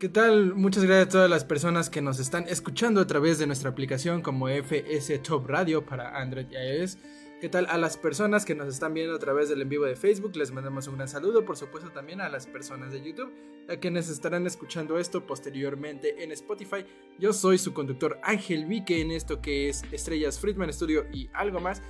¿Qué tal? Muchas gracias a todas las personas que nos están escuchando a través de nuestra aplicación como FS Top Radio para Android y iOS. ¿Qué tal a las personas que nos están viendo a través del en vivo de Facebook? Les mandamos un gran saludo, por supuesto también a las personas de YouTube, a quienes estarán escuchando esto posteriormente en Spotify. Yo soy su conductor Ángel Vique en esto que es Estrellas Friedman Studio y algo más.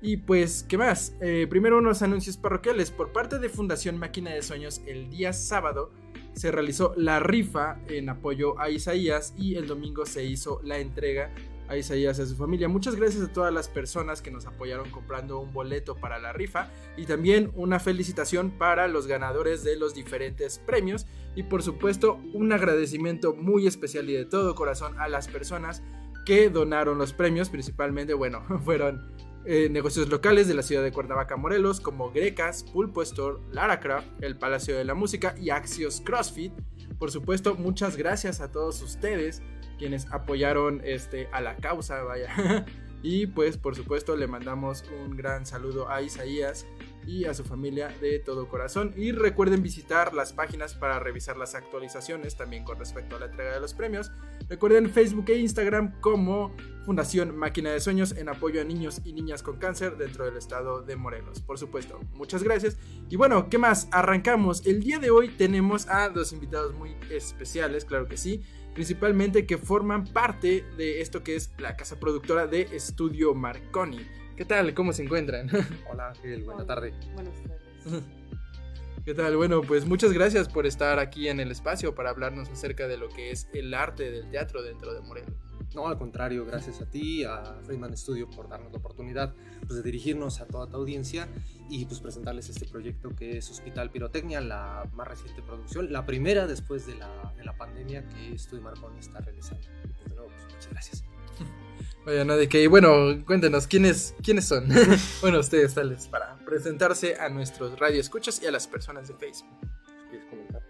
Y pues, ¿qué más? Eh, primero unos anuncios parroquiales. Por parte de Fundación Máquina de Sueños, el día sábado se realizó la rifa en apoyo a Isaías y el domingo se hizo la entrega a Isaías y a su familia. Muchas gracias a todas las personas que nos apoyaron comprando un boleto para la rifa y también una felicitación para los ganadores de los diferentes premios y por supuesto un agradecimiento muy especial y de todo corazón a las personas que donaron los premios, principalmente, bueno, fueron eh, negocios locales de la ciudad de Cuernavaca, Morelos, como Grecas, Pulpo Store, Lara Craft, el Palacio de la Música y Axios CrossFit. Por supuesto, muchas gracias a todos ustedes quienes apoyaron este, a la causa, vaya. y pues, por supuesto, le mandamos un gran saludo a Isaías y a su familia de todo corazón. Y recuerden visitar las páginas para revisar las actualizaciones también con respecto a la entrega de los premios. Recuerden Facebook e Instagram como Fundación Máquina de Sueños en apoyo a niños y niñas con cáncer dentro del estado de Morelos. Por supuesto, muchas gracias. Y bueno, ¿qué más? Arrancamos. El día de hoy tenemos a dos invitados muy especiales, claro que sí. Principalmente que forman parte de esto que es la casa productora de Estudio Marconi. ¿Qué tal? ¿Cómo se encuentran? Hola Ángel, buena tarde. Buenas tardes. ¿Qué tal? Bueno, pues muchas gracias por estar aquí en el espacio para hablarnos acerca de lo que es el arte del teatro dentro de Morelos. No, al contrario, gracias a ti, a Freeman Studio por darnos la oportunidad pues, de dirigirnos a toda tu audiencia y pues presentarles este proyecto que es Hospital Pirotecnia, la más reciente producción, la primera después de la, de la pandemia que Estudio Marconi está realizando. Y pues de nuevo, pues, muchas gracias. Vaya, no de que, bueno, cuéntenos, ¿quiénes, quiénes son? bueno, ustedes tales, para presentarse a nuestros radioescuchas y a las personas de Facebook. ¿Quieres comentar?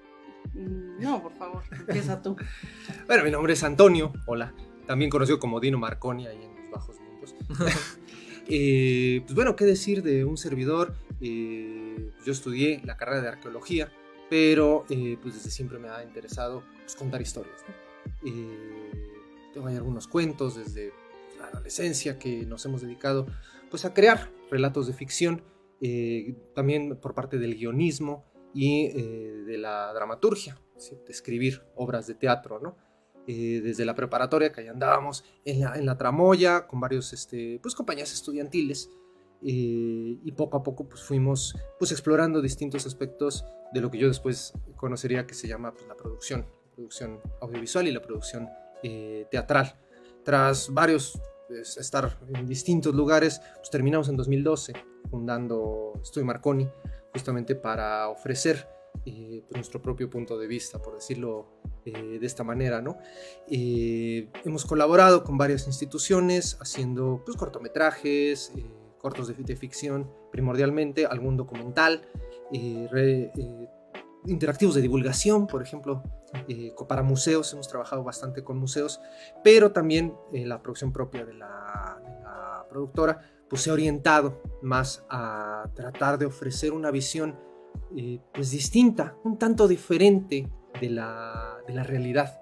Mm, No, por favor, empieza tú. Bueno, mi nombre es Antonio, hola, también conocido como Dino Marconi ahí en los bajos mundos. Eh, pues bueno, ¿qué decir de un servidor? Eh, yo estudié la carrera de arqueología, pero eh, pues desde siempre me ha interesado pues, contar historias. ¿no? Eh, tengo ahí algunos cuentos desde adolescencia que nos hemos dedicado pues a crear relatos de ficción, eh, también por parte del guionismo y eh, de la dramaturgia, ¿sí? de escribir obras de teatro, ¿no? Eh, desde la preparatoria, que ahí andábamos en la, en la tramoya con varios este, pues, compañías estudiantiles. eh, y poco a poco pues, fuimos pues, explorando distintos aspectos de lo que yo después conocería que se llama pues, la producción, producción audiovisual y la producción eh, teatral. Tras varios estar en distintos lugares, pues, terminamos en 2012 fundando Estudio Marconi, justamente para ofrecer eh, pues, nuestro propio punto de vista, por decirlo eh, de esta manera, ¿no? Eh, hemos colaborado con varias instituciones haciendo pues, cortometrajes, cortos de, ficción primordialmente, algún documental, re- interactivos de divulgación, por ejemplo, eh, para museos, hemos trabajado bastante con museos, pero también eh, la producción propia de la, de la productora pues se ha orientado más a tratar de ofrecer una visión eh, pues distinta, un tanto diferente de la, de la realidad.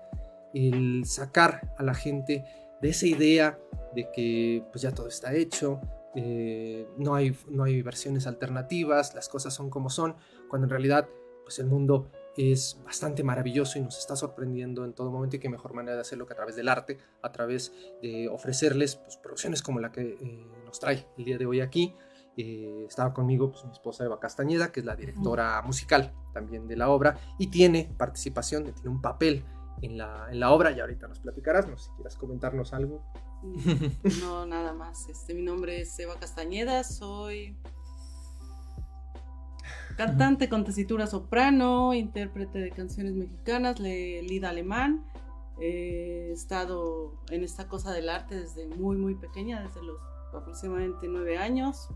El sacar a la gente de esa idea de que pues ya todo está hecho, eh, no, hay, no hay versiones alternativas, las cosas son como son, cuando en realidad pues el mundo es bastante maravilloso y nos está sorprendiendo en todo momento y qué mejor manera de hacerlo que a través del arte, a través de ofrecerles pues, producciones como la que eh, nos trae el día de hoy aquí. Eh, estaba conmigo pues, mi esposa Eva Castañeda, que es la directora musical también de la obra y tiene participación, tiene un papel en la, en la obra y ahorita nos platicarás, no sé si quieras comentarnos algo. No, nada más. Este, mi nombre es Eva Castañeda, soy Cantante con tesitura soprano, intérprete de canciones mexicanas, le lead alemán. Eh, He estado en esta cosa del arte desde muy, muy pequeña, desde los aproximadamente nueve años.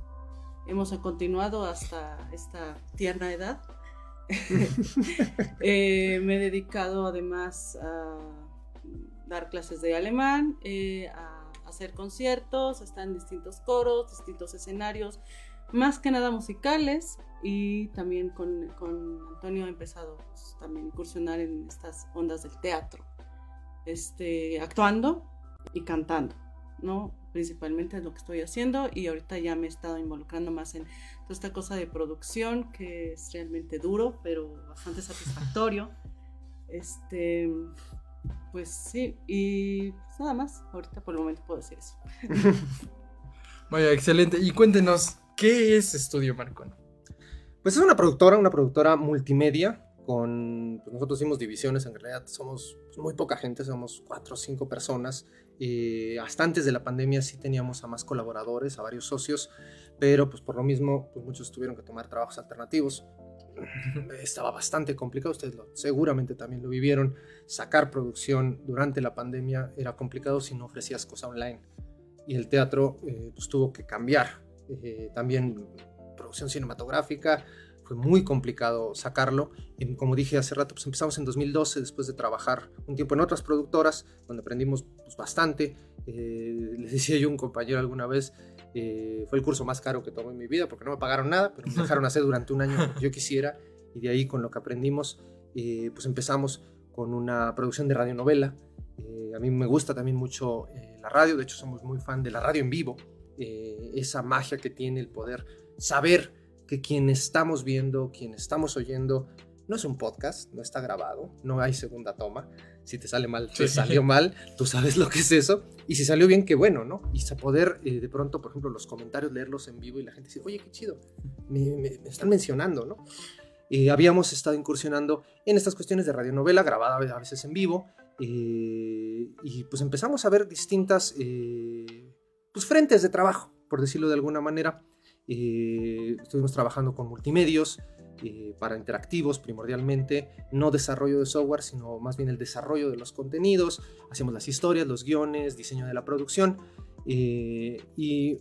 Hemos continuado hasta esta tierna edad. Eh, me he dedicado además a dar clases de alemán, eh, a hacer conciertos, a estar en distintos coros, distintos escenarios, más que nada musicales. Y también con, con Antonio he empezado pues, también a incursionar en estas ondas del teatro, este, actuando y cantando, ¿no? Principalmente es lo que estoy haciendo y ahorita ya me he estado involucrando más en toda esta cosa de producción que es realmente duro, pero bastante satisfactorio. Este, pues sí, y pues nada más, ahorita por el momento puedo decir eso. Vaya, excelente. Y cuéntenos, ¿qué es Estudio Marconi? Pues es una productora, una productora multimedia. Con, pues nosotros hicimos divisiones, en realidad somos pues, muy poca gente, somos cuatro o cinco personas. Eh, hasta antes de la pandemia sí teníamos a más colaboradores, a varios socios, pero pues por lo mismo pues muchos tuvieron que tomar trabajos alternativos. Estaba bastante complicado, ustedes lo- seguramente también lo vivieron. Sacar producción durante la pandemia era complicado si no ofrecías cosa online. Y el teatro eh, pues tuvo que cambiar. Eh, también producción cinematográfica, fue muy complicado sacarlo. Y como dije hace rato, pues empezamos en 2012 después de trabajar un tiempo en otras productoras, donde aprendimos pues, bastante. Eh, les decía yo a un compañero alguna vez, eh, fue el curso más caro que tomé en mi vida porque no me pagaron nada, pero me dejaron hacer durante un año lo que yo quisiera. Y de ahí con lo que aprendimos, eh, pues empezamos con una producción de radionovela. Eh, a mí me gusta también mucho la radio, de hecho somos muy fan de la radio en vivo, eh, esa magia que tiene el poder saber que quien estamos viendo, quien estamos oyendo, no es un podcast, no está grabado, no hay segunda toma. Si te sale mal, te Sí. salió mal, tú sabes lo que es eso. Y si salió bien, qué bueno, ¿no? Y poder eh, de pronto, por ejemplo, los comentarios, leerlos en vivo y la gente decir, oye, qué chido, me, me- me están mencionando, ¿no? Eh, habíamos estado incursionando en estas cuestiones de radionovela, grabada a veces en vivo, eh, y pues empezamos a ver distintas eh, pues, frentes de trabajo, por decirlo de alguna manera. Eh, estuvimos trabajando con multimedios eh, para interactivos primordialmente, no desarrollo de software, sino más bien el desarrollo de los contenidos, hacemos las historias, los guiones, diseño de la producción. eh, y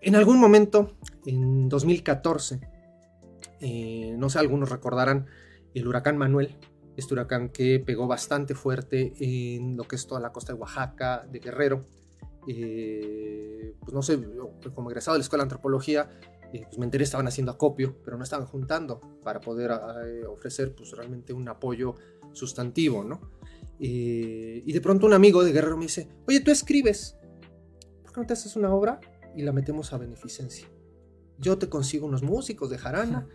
en algún momento, en 2014, eh, no sé, algunos recordarán el huracán Manuel, este huracán que pegó bastante fuerte en lo que es toda la costa de Oaxaca, de Guerrero. Eh, pues no sé, como egresado de la escuela de antropología, eh, pues me enteré estaban haciendo acopio, pero no estaban juntando para poder eh, ofrecer pues realmente un apoyo sustantivo, ¿no? Eh, y de pronto un amigo de Guerrero me dice, oye, tú escribes, ¿por qué no te haces una obra y la metemos a beneficencia? Yo te consigo unos músicos de jarana.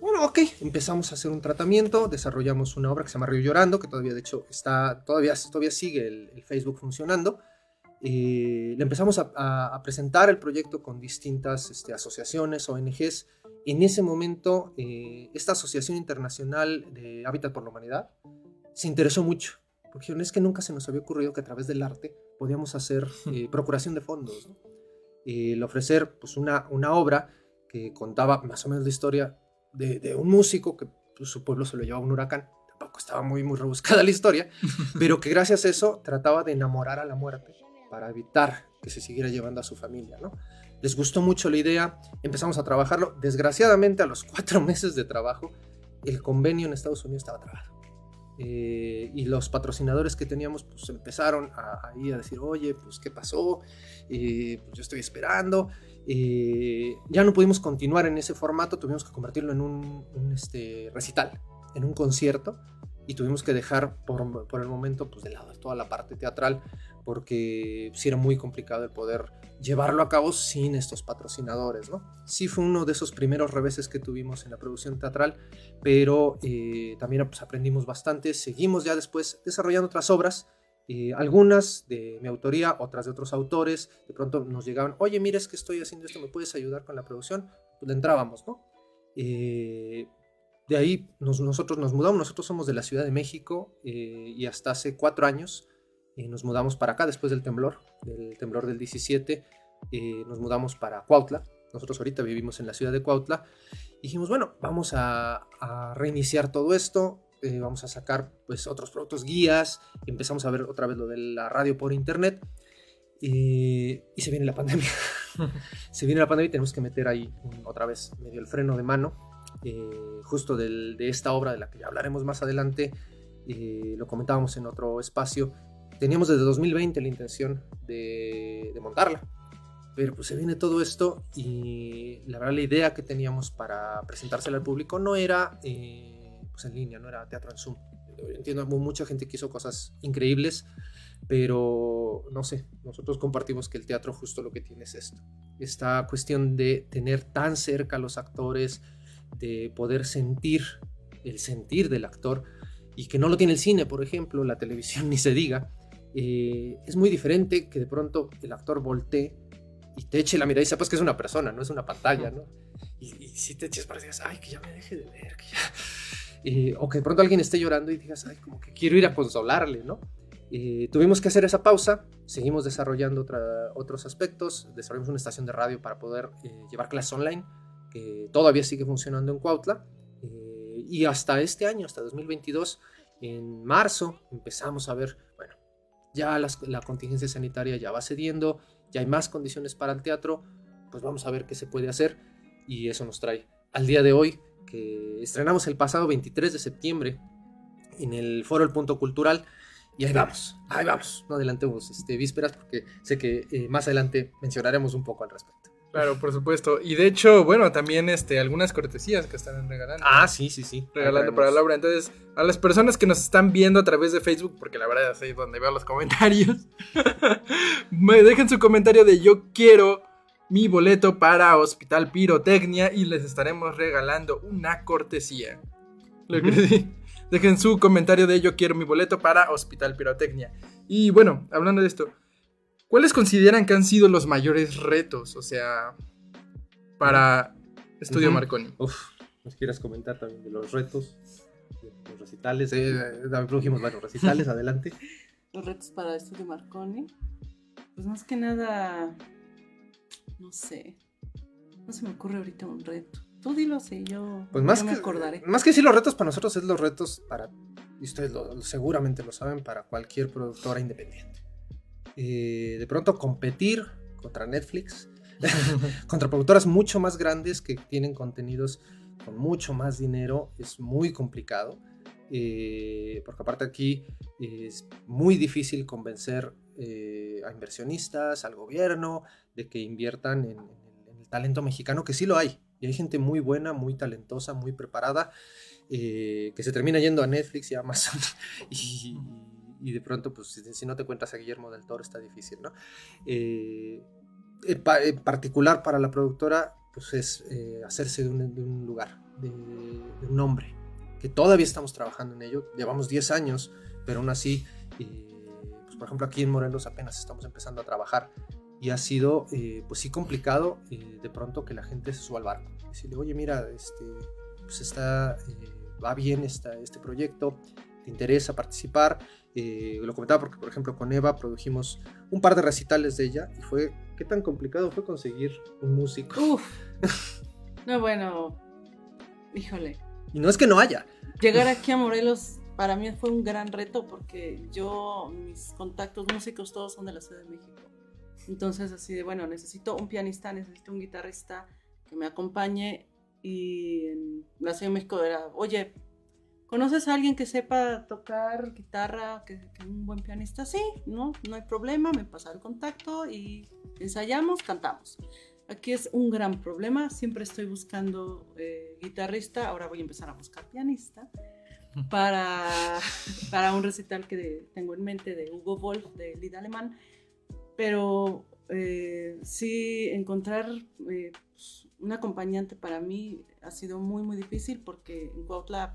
Bueno, ok, empezamos a hacer un tratamiento, desarrollamos una obra que se llama Río Llorando, que todavía de hecho está, todavía, todavía sigue el, el Facebook funcionando. Eh, le empezamos a, a- a presentar el proyecto con distintas este, asociaciones, ONGs. En ese momento, eh, esta Asociación Internacional de Hábitat por la Humanidad se interesó mucho, porque dijeron, es que nunca se nos había ocurrido que a través del arte podíamos hacer eh, procuración de fondos. ¿no? Eh, el ofrecer pues, una, una obra que contaba más o menos la historia de, de un músico que pues, su pueblo se lo llevaba un huracán. Tampoco estaba muy, muy rebuscada la historia, pero que gracias a eso trataba de enamorar a la muerte para evitar que se siguiera llevando a su familia, ¿no? Les gustó mucho la idea, empezamos a trabajarlo. Desgraciadamente, a los cuatro meses de trabajo, el convenio en Estados Unidos estaba trabado. Eh, y los patrocinadores que teníamos pues empezaron a, ahí a decir, oye, pues qué pasó, Eh, pues yo estoy esperando. Eh, ya no pudimos continuar en ese formato, tuvimos que convertirlo en un, un, este, recital, en un concierto, y tuvimos que dejar por, por el momento pues, de lado toda la parte teatral, porque sí era muy complicado el poder llevarlo a cabo sin estos patrocinadores, ¿no? Sí fue uno de esos primeros reveses que tuvimos en la producción teatral, pero eh, también pues, aprendimos bastante, seguimos ya después desarrollando otras obras, eh, algunas de mi autoría, otras de otros autores, de pronto nos llegaban, oye, mira, es que estoy haciendo esto, ¿me puedes ayudar con la producción? Pues le entrábamos, ¿no? Eh, de ahí nos- nosotros nos mudamos, nosotros somos de la Ciudad de México eh, y hasta hace cuatro años eh, nos mudamos para acá después del temblor, del temblor del 17, eh, nos mudamos para Cuautla, Nosotros ahorita vivimos en la ciudad de Cuautla. Y dijimos, bueno, vamos a, a reiniciar todo esto. eh, vamos a sacar pues otros productos, guías. Empezamos a ver otra vez lo de la radio por internet. y se viene la pandemia. se viene la pandemia y tenemos que meter ahí un- otra vez medio el freno de mano. eh, justo del- de esta obra de la que ya hablaremos más adelante. eh, lo comentábamos en otro espacio. Teníamos desde 2020 la intención de, de montarla. Pero pues se viene todo esto y la verdad la idea que teníamos para presentársela al público no era eh, pues en línea, no era teatro en Zoom. Entiendo, mu- mucha gente que hizo cosas increíbles, pero no sé, nosotros compartimos que el teatro justo lo que tiene es esto. Esta cuestión de tener tan cerca a los actores, de poder sentir el sentir del actor y que no lo tiene el cine, por ejemplo, la televisión ni se diga. Eh, es muy diferente que de pronto el actor voltee y te eche la mirada y sepas que es una persona, no es una pantalla, ¿no? Y, y si te eches para digas, ay, que ya me deje de ver, que ya... Eh, o que de pronto alguien esté llorando y digas, ay, como que quiero ir a consolarle, ¿no? Eh, tuvimos que hacer esa pausa, seguimos desarrollando otra- otros aspectos, desarrollamos una estación de radio para poder eh, llevar clases online, que todavía sigue funcionando en Cuautla, y hasta este año, hasta 2022, en marzo, empezamos a ver, ya las- la contingencia sanitaria ya va cediendo, ya hay más condiciones para el teatro, pues vamos a ver qué se puede hacer, y eso nos trae al día de hoy, que estrenamos el pasado 23 de septiembre en el foro El Punto Cultural, y ahí vamos, ahí vamos, no adelantemos este, vísperas porque sé que eh, más adelante mencionaremos un poco al respecto. Claro, por supuesto. Y de hecho, bueno, también este, algunas cortesías que están regalando. Ah, sí, sí, sí. regalando para la obra. Entonces, a las personas que nos están viendo a través de Facebook, porque la verdad es ahí donde veo los comentarios, me dejen su comentario de yo quiero mi boleto para Hospital Pirotecnia y les estaremos regalando una cortesía. Lo que Ujú. sí. Dejen su comentario de yo quiero mi boleto para Hospital Pirotecnia. Y bueno, hablando de esto, ¿cuáles consideran que han sido los mayores retos? O sea, para Estudio. Marconi. Uf, ¿nos quieras comentar también de los retos, de los recitales? Eh, eh, también produjimos varios recitales, adelante. Los retos para Estudio Marconi. Pues más que nada, no sé. No se me ocurre ahorita un reto. Tú dilo así, yo, Pues más yo que, me acordaré. más que sí los retos para nosotros es los retos para, y ustedes lo- seguramente lo saben, para cualquier productora independiente. Eh, de pronto competir contra Netflix, contra productoras mucho más grandes que tienen contenidos con mucho más dinero es muy complicado. eh, porque aparte aquí es muy difícil convencer eh, a inversionistas, al gobierno, de que inviertan en, el talento mexicano, que sí lo hay. Y hay gente muy buena, muy talentosa, muy preparada, eh, que se termina yendo a Netflix y a Amazon. y, y de pronto, pues si, si no te cuentas a Guillermo del Toro, está difícil, ¿no? Eh, en, pa- en particular para la productora, pues es eh, hacerse de un, de un lugar, de, de un nombre, que todavía estamos trabajando en ello. Llevamos 10 años, pero aún así, eh, pues, por ejemplo, aquí en Morelos apenas estamos empezando a trabajar y ha sido, eh, pues sí, complicado eh, de pronto que la gente se suba al barco. Decirle, oye, mira, este, pues está, eh, va bien esta, este proyecto, te interesa participar. Eh, lo comentaba porque, por ejemplo, con Eva produjimos un par de recitales de ella y fue, ¿qué tan complicado fue conseguir un músico? Uf. No, bueno. Híjole. Y no es que no haya. Llegar aquí a Morelos para mí fue un gran reto porque yo, mis contactos músicos todos son de la Ciudad de México. Entonces así de, bueno, necesito un pianista, necesito un guitarrista que me acompañe y en la Ciudad de México era, oye, ¿conoces a alguien que sepa tocar guitarra, que, que un buen pianista? Sí, no, no hay problema, me pasa el contacto y ensayamos, cantamos. Aquí es un gran problema, siempre estoy buscando eh, guitarrista, ahora voy a empezar a buscar pianista para, para un recital que de- tengo en mente de Hugo Wolf, de Lied Alemán, pero eh, sí encontrar eh, pues, un acompañante para mí ha sido muy muy difícil porque en Cuautla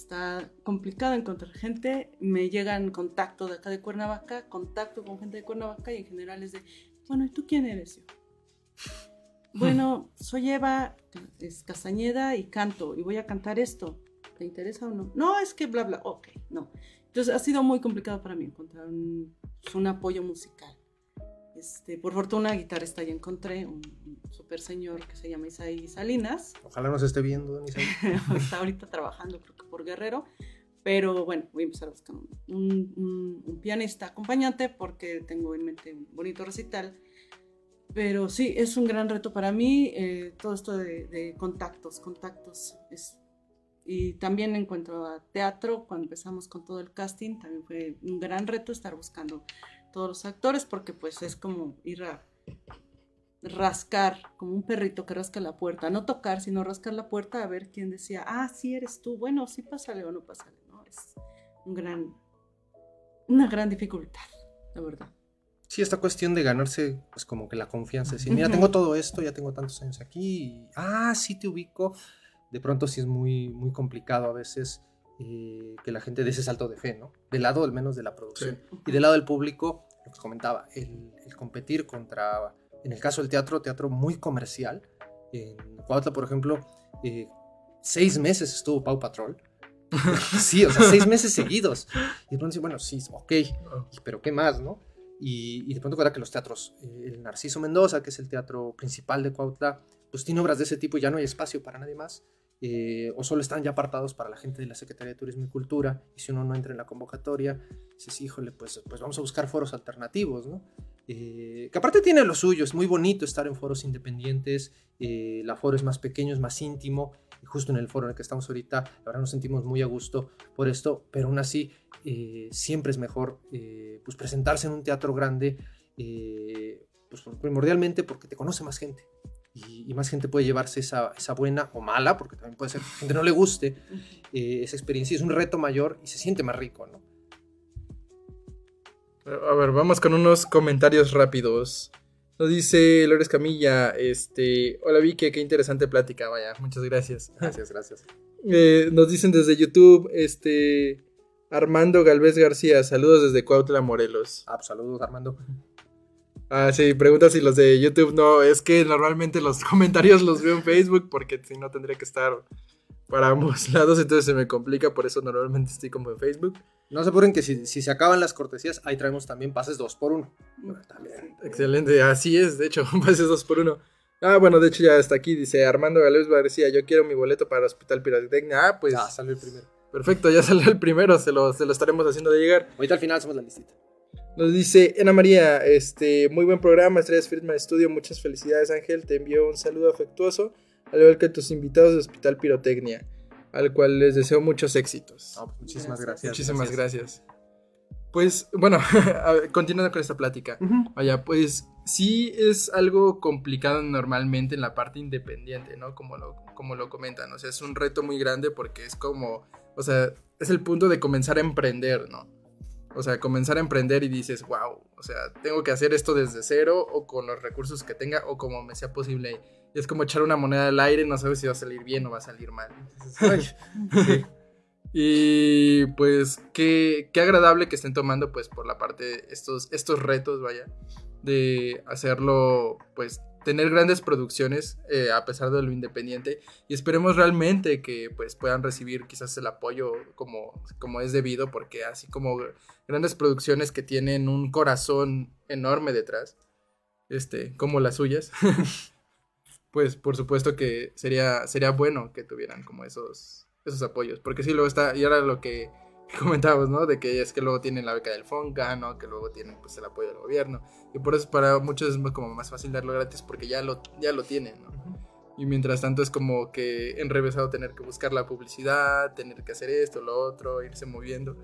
está complicado encontrar gente, me llegan contactos de acá de Cuernavaca, contacto con gente de Cuernavaca y en general es de, bueno, ¿y tú quién eres? Yo, bueno, soy Eva es Castañeda y canto y voy a cantar esto. ¿Te interesa o no? No, es que bla, bla. Ok, no. Entonces ha sido muy complicado para mí encontrar un, un apoyo musical. Este, por fortuna, guitarrista ya encontré un, un super señor que se llama Isaí Salinas. Ojalá nos esté viendo, don Isaí. Está ahorita trabajando, creo que por Guerrero. Pero bueno, voy a empezar a buscar un, un- un- pianista acompañante porque tengo en mente un bonito recital. Pero sí, es un gran reto para mí eh, todo esto de, de contactos, contactos. Es, y también en cuanto a teatro, cuando empezamos con todo el casting, también fue un gran reto estar buscando todos los actores porque pues es como ir a rascar, como un perrito que rasca la puerta, no tocar, sino rascar la puerta a ver quién decía, ah, sí eres tú, bueno, sí pásale o no pásale, ¿no? Es un gran, una gran dificultad, la verdad. Sí, esta cuestión de ganarse, pues como que la confianza. Decir, mira, tengo todo esto, ya tengo tantos años aquí. y, ah, sí te ubico. De pronto sí es muy, muy complicado a veces eh, que la gente dé ese salto de fe, ¿no? Del lado al menos de la producción. Y del lado del público, lo que comentaba, el, el competir contra, en el caso del teatro, teatro muy comercial. En Cuautla, por ejemplo, eh, seis meses estuvo Pau Patrol. sí, o sea, seis meses seguidos. Y de pronto, bueno, sí, ok, y- pero ¿qué más, no? Y, y de pronto cuenta que los teatros, eh, el Narciso Mendoza, que es el teatro principal de Cuautla, pues tiene obras de ese tipo y ya no hay espacio para nadie más. Eh, o solo están ya apartados para la gente de la Secretaría de Turismo y Cultura, y si uno no entra en la convocatoria, dices, híjole, pues, pues vamos a buscar foros alternativos, ¿no? Eh, que aparte tiene lo suyo, es muy bonito estar en foros independientes, eh, la foro es más pequeño, es más íntimo, y justo en el foro en el que estamos ahorita, la verdad nos sentimos muy a gusto por esto, pero aún así eh, siempre es mejor eh, pues presentarse en un teatro grande, eh, pues primordialmente porque te conoce más gente. Y, y más gente puede llevarse esa, esa buena o mala, porque también puede ser que a gente no le guste eh, esa experiencia. Es un reto mayor y se siente más rico, ¿no? A ver, vamos con unos comentarios rápidos. Nos dice Lores Camilla, este, hola Vicky, qué interesante plática, vaya, muchas gracias. Gracias, gracias. Eh, nos dicen desde YouTube, este, Armando Galvez García, saludos desde Cuautla, Morelos. Ah, pues saludos, Armando. Ah, sí, pregunta si los de YouTube no, es que normalmente los comentarios los veo en Facebook porque si no tendría que estar para ambos lados, entonces se me complica, por eso normalmente estoy como en Facebook. No se apuren que si, si se acaban las cortesías, ahí traemos también pases dos por uno. También. Excelente, así es, de hecho, pases dos por uno. Ah, bueno, de hecho ya está aquí, dice Armando Galvez García, yo quiero mi boleto para el Hospital Pirotecnia. Ah, pues Ya, salió el primero. perfecto, ya salió el primero, se lo, se lo estaremos haciendo de llegar. Ahorita al final hacemos la listita. Nos dice Ana María, este, muy buen programa, Estrellas Friedman Studio, muchas felicidades Ángel, te envío un saludo afectuoso, al igual que a tus invitados de Hospital Pirotecnia, al cual les deseo muchos éxitos. Pues muchísimas Gracias. gracias. Muchísimas gracias. Pues, bueno, continuando con esta plática. Vaya, pues sí es algo complicado normalmente en la parte independiente, ¿no? Como lo, como lo comentan, o sea, es un reto muy grande porque es como, o sea, es el punto de comenzar a emprender, ¿no? O sea, comenzar a emprender y dices, wow, o sea, tengo que hacer esto desde cero o con los recursos que tenga o como me sea posible. Y es como echar una moneda al aire, no sabes si va a salir bien o va a salir mal. Entonces, ay, sí. Y pues qué, qué agradable que estén tomando pues por la parte estos, estos retos, vaya, de hacerlo, pues tener grandes producciones eh, a pesar de lo independiente y esperemos realmente que pues puedan recibir quizás el apoyo como, como es debido porque así como grandes producciones que tienen un corazón enorme detrás, este, como las suyas, pues por supuesto que sería, sería bueno que tuvieran como esos, esos apoyos, porque sí, luego está, y ahora lo que comentábamos, ¿no? De que es que luego tienen la beca del FONCA, ¿no? Que luego tienen pues el apoyo del gobierno, y por eso para muchos es como más fácil darlo gratis porque ya lo, ya lo tienen, ¿no? Y mientras tanto es como que enrevesado tener que buscar la publicidad, tener que hacer esto, lo otro, irse moviendo.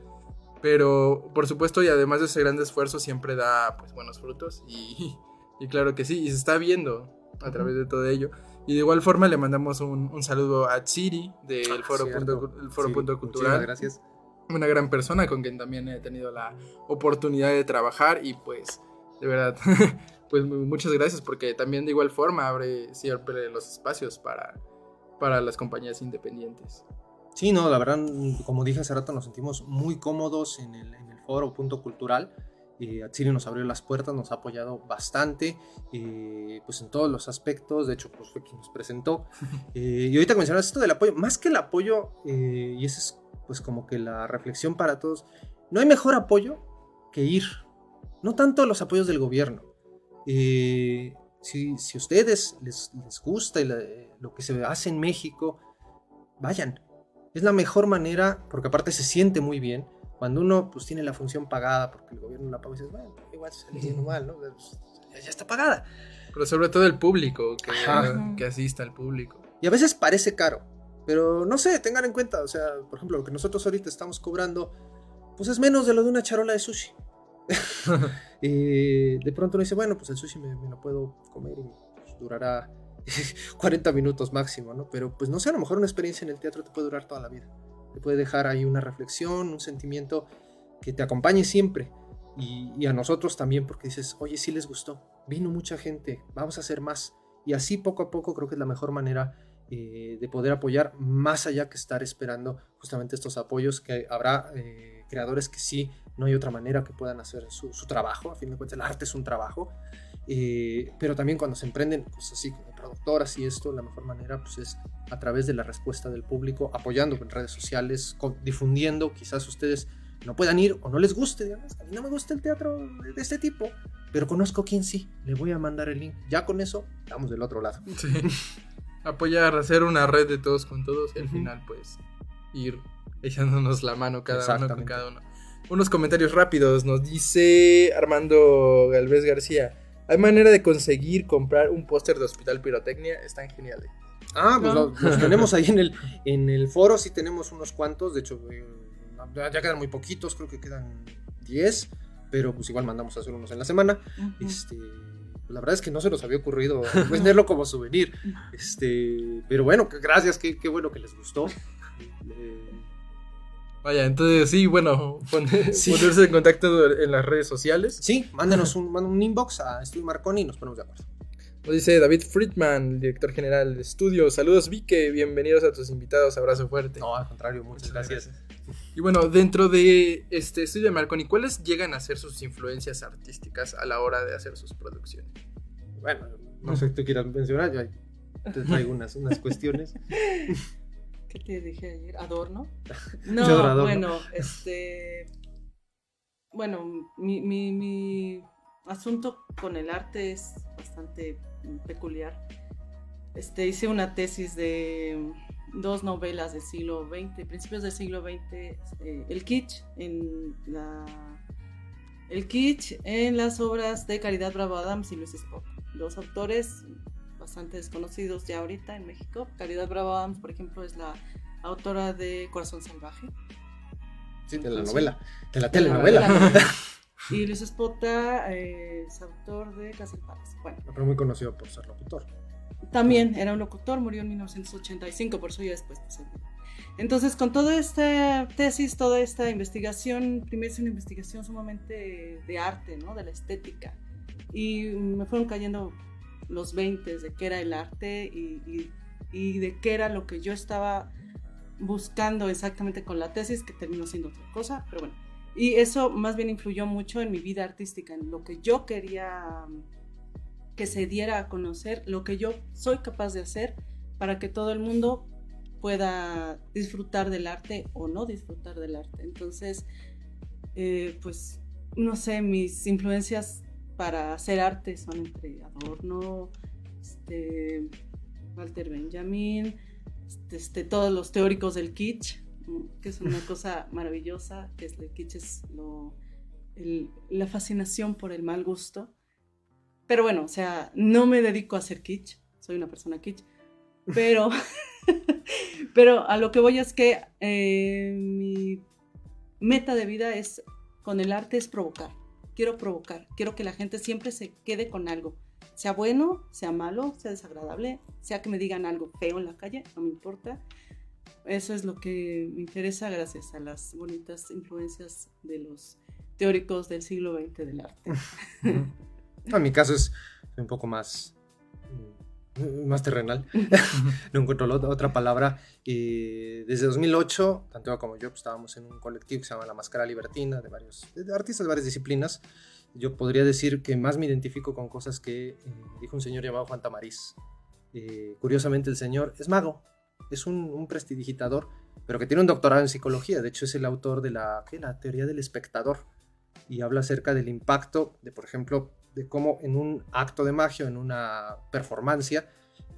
Pero por supuesto y además de ese gran esfuerzo siempre da pues buenos frutos y, y claro que sí, y se está viendo a través de todo ello. Y de igual forma le mandamos un, un saludo a Siri del Ah, Foro, punto, el Foro Sí, Punto muchísimas Cultural gracias. Una gran persona con quien también he tenido la oportunidad de trabajar y pues de verdad pues mu- muchas gracias porque también de igual forma abre siempre los espacios para, para las compañías independientes. Sí, no, la verdad, como dije hace rato, nos sentimos muy cómodos en el, en el foro Punto Cultural. Eh, Atsiri nos abrió las puertas, nos ha apoyado bastante, eh, pues en todos los aspectos. De hecho, pues fue quien nos presentó. Eh, y ahorita que mencionas esto del apoyo, más que el apoyo, eh, y esa es pues como que la reflexión para todos, no hay mejor apoyo que ir. No tanto los apoyos del gobierno, eh, si, si a ustedes les, les gusta la- lo que se hace en México, vayan. Es la mejor manera, porque aparte se siente muy bien. Cuando uno pues tiene la función pagada porque el gobierno la paga, y dices, bueno, igual se está haciendo mal, ¿no? Pues, Ya, ya está pagada. Pero sobre todo el público, que, Ajá. que asista al público. Y a veces parece caro, pero no sé, tengan en cuenta, o sea, por ejemplo, lo que nosotros ahorita estamos cobrando, pues es menos de lo de una charola de sushi. y de pronto uno dice, bueno, pues el sushi me, me lo puedo comer y pues, durará 40 minutos máximo, ¿no? Pero pues no sé, a lo mejor una experiencia en el teatro te puede durar toda la vida. Te puede dejar ahí una reflexión, un sentimiento que te acompañe siempre. Y, y a nosotros también, porque dices, oye, sí les gustó, vino mucha gente, vamos a hacer más. Y así poco a poco creo que es la mejor manera eh, de poder apoyar, más allá que estar esperando justamente estos apoyos, que habrá eh, creadores que sí, no hay otra manera que puedan hacer su, su trabajo, a fin de cuentas el arte es un trabajo, eh, pero también cuando se emprenden cosas así como productoras y esto, la mejor manera pues es a través de la respuesta del público, apoyando en redes sociales, con- difundiendo, quizás ustedes no puedan ir o no les guste, digan, "Es que a mí no me gusta el teatro de este tipo, pero conozco quien sí, le voy a mandar el link, ya con eso estamos del otro lado. Sí. Apoyar, hacer una red de todos con todos y al final, pues, ir echándonos la mano cada uno con cada uno. Unos comentarios rápidos. Nos dice Armando Galvez García. ¿Hay manera de conseguir comprar un póster de Hospital Pirotecnia? Están geniales. Ah, pues No. lo- los tenemos ahí en el, en el foro, sí tenemos unos cuantos, de hecho eh, ya quedan muy poquitos, creo que quedan 10, pero pues igual mandamos a hacer unos en la semana. Este, la verdad es que no se nos había ocurrido venderlo como souvenir, este, pero bueno, que gracias, qué, qué bueno que les gustó. Eh, Vaya, entonces sí, bueno, pon- Sí. ponerse en contacto en las redes sociales. sí, mándenos un, un inbox a Estudio Marconi y nos ponemos de acuerdo. Nos dice David Friedman, director general del estudio. Saludos, Vique. Bienvenidos a tus invitados. Abrazo fuerte. No, al contrario, muchas, Muchas gracias. Y bueno, dentro de este estudio de Marconi, ¿cuáles llegan a ser sus influencias artísticas a la hora de hacer sus producciones? Bueno, no sé qué tú quieras mencionar, yo te traigo unas, unas cuestiones. ¿Qué te dije ayer? ¿Adorno? No, Adorno. bueno, este. Bueno, mi, mi, mi asunto con el arte es bastante peculiar. Este, hice una tesis de dos novelas del siglo XX, principios del siglo XX, eh, el kitsch en la el kitsch en las obras de Caridad Bravo Adams y Luis Spock, dos autores bastante desconocidos ya ahorita en México. Caridad Bravo Adams, por ejemplo, es la autora de Corazón Salvaje. Sí, de la novela, de la telenovela. novela. Y Luis Espota eh, es autor de Palace. Bueno, Pero muy conocido por ser locutor. También era un locutor, murió en 1985, por eso yo después pasé. Entonces, con toda esta tesis, toda esta investigación, primero es una investigación sumamente de arte, ¿no? De la estética. Y me fueron cayendo los 20 de qué era el arte y, y- y de qué era lo que yo estaba buscando exactamente con la tesis, que terminó siendo otra cosa, pero bueno. Y eso más bien influyó mucho en mi vida artística, en lo que yo quería que se diera a conocer, lo que yo soy capaz de hacer para que todo el mundo pueda disfrutar del arte o no disfrutar del arte. Entonces, eh, pues, no sé, mis influencias para hacer arte son entre Adorno, este, Walter Benjamin, este, este, todos los teóricos del kitsch, que es una cosa maravillosa, que es el kitsch es lo, el- la fascinación por el mal gusto. Pero bueno, o sea, no me dedico a hacer kitsch, soy una persona kitsch, pero, pero a lo que voy es que eh, mi meta de vida es, con el arte es provocar, quiero provocar, quiero que la gente siempre se quede con algo, sea bueno, sea malo, sea desagradable, sea que me digan algo feo en la calle, no me importa. Eso es lo que me interesa gracias a las bonitas influencias de los teóricos del siglo XX del arte. No, en mi caso es un poco más, mm, más terrenal. no encuentro otra- palabra. Eh, desde 2008, tanto como yo pues, estábamos en un colectivo que se llama La Máscara Libertina, de varios de artistas de varias disciplinas. Yo podría decir que más me identifico con cosas que eh, dijo un señor llamado Juan Tamariz. Eh, curiosamente, el señor es mago, es un, un prestidigitador, pero que tiene un doctorado en psicología. De hecho, es el autor de la, ¿qué? la teoría del espectador y habla acerca del impacto de, por ejemplo, de cómo en un acto de magia, en una performance,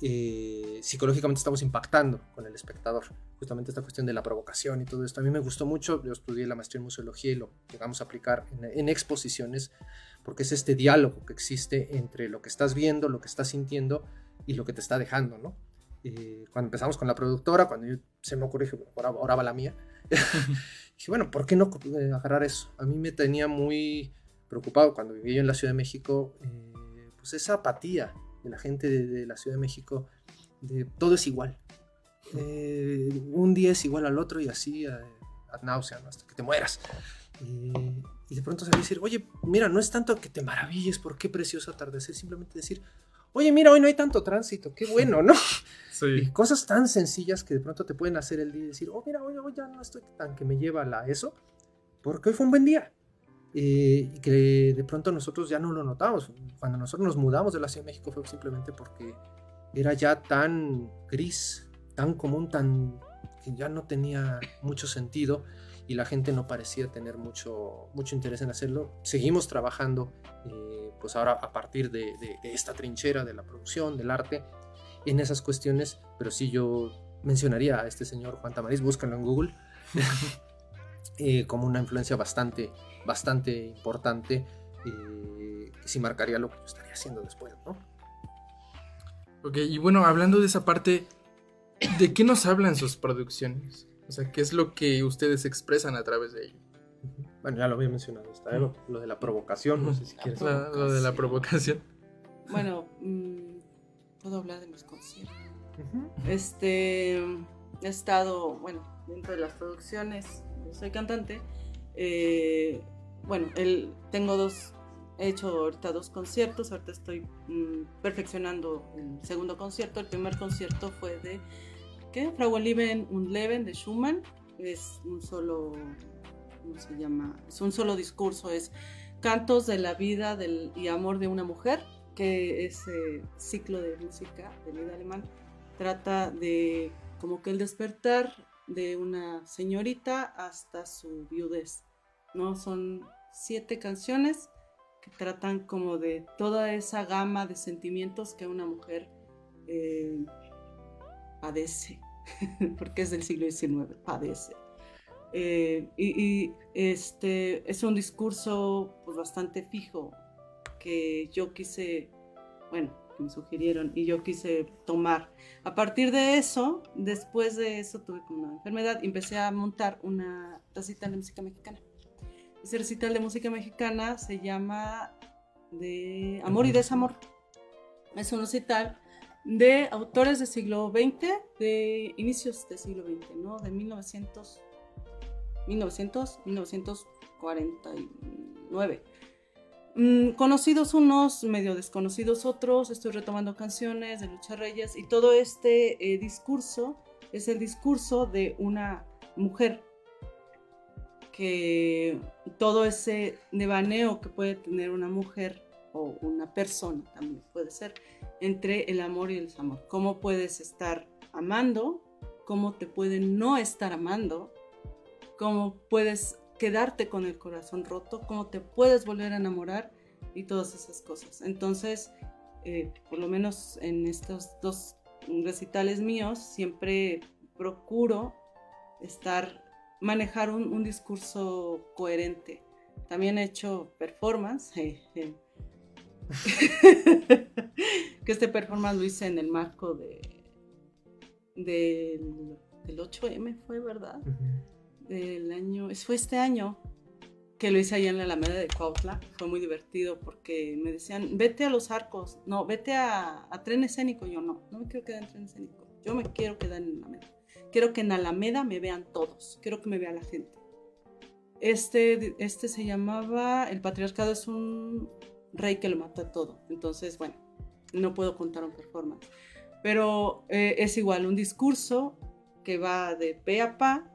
eh, psicológicamente estamos impactando con el espectador. Justamente esta cuestión de la provocación y todo esto. A mí me gustó mucho, yo estudié la maestría en museología y lo llegamos a aplicar en, en exposiciones, porque es este diálogo que existe entre lo que estás viendo, lo que estás sintiendo y lo que te está dejando, ¿no? Eh, cuando empezamos con la productora, cuando yo, se me ocurrió, dije, ahora, ahora va la mía, dije, bueno, ¿por qué no eh, agarrar eso? A mí me tenía muy preocupado cuando vivía yo en la Ciudad de México, eh, pues esa apatía de la gente de, de la Ciudad de México, de todo es igual. Eh, un día es igual al otro y así eh, ad náusea, ¿no? hasta que te mueras. Y, y de pronto a decir, oye, mira, no es tanto que te maravilles por qué precioso atardecer, simplemente decir, oye, mira, hoy no hay tanto tránsito, qué bueno, ¿no? Y Sí. cosas tan sencillas que de pronto te pueden hacer el día y decir, oh, mira, hoy, hoy ya no estoy tan que me lleva a eso, porque hoy fue un buen día. Eh, que de pronto nosotros ya no lo notamos. Cuando nosotros nos mudamos de la Ciudad de México fue simplemente porque era ya tan gris, tan común, tan que ya no tenía mucho sentido y la gente no parecía tener mucho, mucho interés en hacerlo. Seguimos trabajando, eh, pues ahora a partir de esta trinchera de la producción, del arte, en esas cuestiones, pero sí yo mencionaría a este señor Juan Tamariz, búscalo en Google, eh, como una influencia bastante, bastante importante, eh, que sí marcaría lo que yo estaría haciendo después, ¿no? Ok, y bueno, hablando de esa parte, ¿de qué nos hablan sus producciones? O sea, ¿qué es lo que ustedes expresan a través de ello? Bueno, ya lo había mencionado, está lo, lo de la provocación, no sé si quieres. La- lo de la provocación. Bueno, mm, puedo hablar de mis conciertos. Este, he estado, bueno, dentro de las producciones, soy cantante. Eh, bueno, el, tengo dos, he hecho ahorita dos conciertos, ahorita estoy mm, perfeccionando el segundo concierto. El primer concierto fue de, ¿qué? Frau Leben und Leben de Schumann. Es un solo, ¿cómo se llama? Es un solo discurso, es Cantos de la vida del, y amor de una mujer, que ese ciclo de música de vida alemán trata de como que el despertar de una señorita hasta su viudez, ¿no? Son siete canciones que tratan como de toda esa gama de sentimientos que una mujer eh, padece, porque es del siglo XIX, padece. Eh, y, este es un discurso pues, bastante fijo que yo quise, bueno, que me sugirieron y yo quise tomar. A partir de eso, después de eso tuve como una enfermedad empecé a montar una recital de música mexicana. Ese recital de música mexicana se llama de Amor y Desamor. Es un recital de autores del siglo XX, de inicios del siglo XX, ¿no? De 1900, 1900, 1949. Mm, conocidos unos, medio desconocidos otros, estoy retomando canciones de Lucha Reyes y todo este eh, discurso es el discurso de una mujer que todo ese devaneo que puede tener una mujer o una persona también puede ser entre el amor y el desamor. ¿Cómo puedes estar amando? ¿Cómo te pueden no estar amando? ¿Cómo puedes quedarte con el corazón roto? ¿Cómo te puedes volver a enamorar? Y todas esas cosas. Entonces, eh, por lo menos en estos dos recitales míos, siempre procuro estar manejar un, un discurso coherente. También he hecho performance, eh, eh, que este performance lo hice en el marco de, del, del 8M, fue verdad, del año, fue este año que lo hice allá en la Alameda de Cuautla, fue muy divertido porque me decían, vete a los arcos, no, vete a, a tren escénico, yo no, no me quiero quedar en tren escénico, yo me quiero quedar en Alameda. Quiero que en Alameda me vean todos. Quiero que me vea la gente. Este, este se llamaba El patriarcado es un rey que lo mata todo. Entonces, bueno, no puedo contar un performance. Pero eh, es igual, un discurso que va de pe a pa.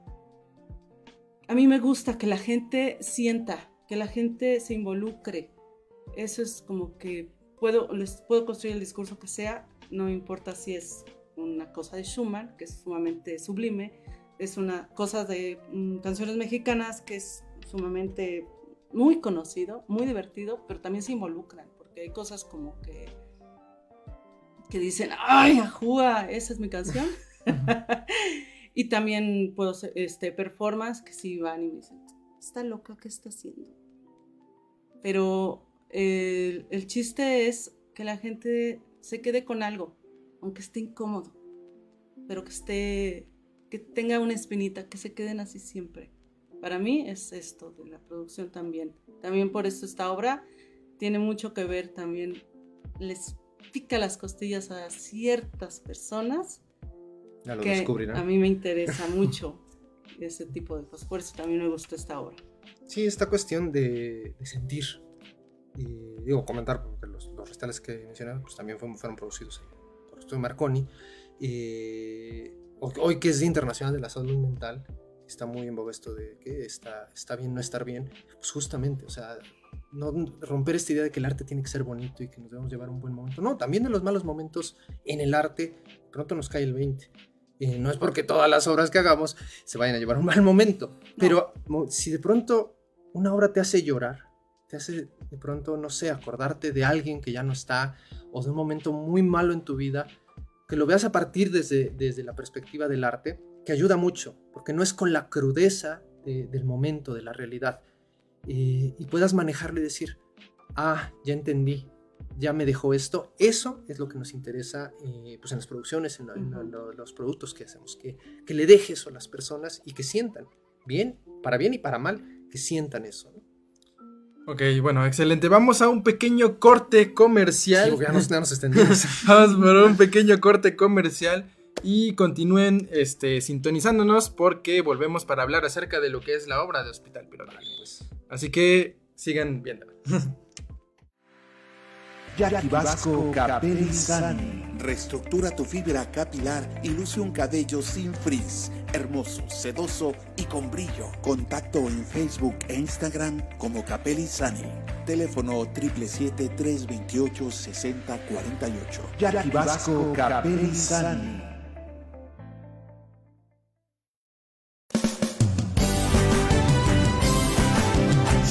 A mí me gusta que la gente sienta, que la gente se involucre. Eso es como que puedo, les puedo construir el discurso que sea, no importa si es una cosa de Schumann, que es sumamente sublime, es una cosa de mm, canciones mexicanas que es sumamente muy conocido, muy divertido, pero también se involucran, porque hay cosas como que que dicen, ay, ajúa, esa es mi canción. y también puedo este, performance que sí van y me dicen, está loca, ¿qué está haciendo? Pero el, el chiste es que la gente se quede con algo, aunque esté incómodo, pero que esté, que tenga una espinita, que se queden así siempre. Para mí es esto de la producción también. También por eso esta obra tiene mucho que ver también, les pica las costillas a ciertas personas Ya lo que descubrirán. a mí me interesa mucho ese tipo de cosas. Por eso también me gustó esta obra. Sí, esta cuestión de, de sentir. Y digo, comentar, porque los, los recitales que mencioné pues, también fueron, fueron producidos por Estudio Marconi. Eh, hoy, que es Día Internacional de la Salud Mental, está muy en boga esto de que está, está bien no estar bien. Pues justamente, o sea, no romper esta idea de que el arte tiene que ser bonito y que nos debemos llevar un buen momento. No, también de los malos momentos en el arte, pronto nos cae el 20. Eh, no es porque todas las obras que hagamos se vayan a llevar un mal momento, pero mo- si de pronto una obra te hace llorar, te hace de pronto, no sé, acordarte de alguien que ya no está o de un momento muy malo en tu vida, que lo veas a partir desde, desde la perspectiva del arte, que ayuda mucho, porque no es con la crudeza de- del momento, de la realidad, eh, y puedas manejarlo y decir, ah, ya entendí, ya me dejó esto. Eso es lo que nos interesa eh, pues en las producciones, en, lo- en lo- los productos que hacemos, que, que le deje eso a las personas y que sientan, bien, para bien y para mal, que sientan eso. ¿no? Ok, bueno, excelente. Vamos a un pequeño corte comercial. Sí, ya nos, ya nos extendimos. Vamos por un pequeño corte comercial y continúen este, sintonizándonos porque volvemos para hablar acerca de lo que es la obra de Hospital Pirotécnico. Así que sigan viendo. Jackie Vasco Capelli. Reestructura tu fibra capilar y luce un cabello sin frizz, hermoso, sedoso y con brillo. Contacto en Facebook e Instagram como Capelli Sani. Teléfono 777-328-6048. Jackie Vasco Capelli Sani.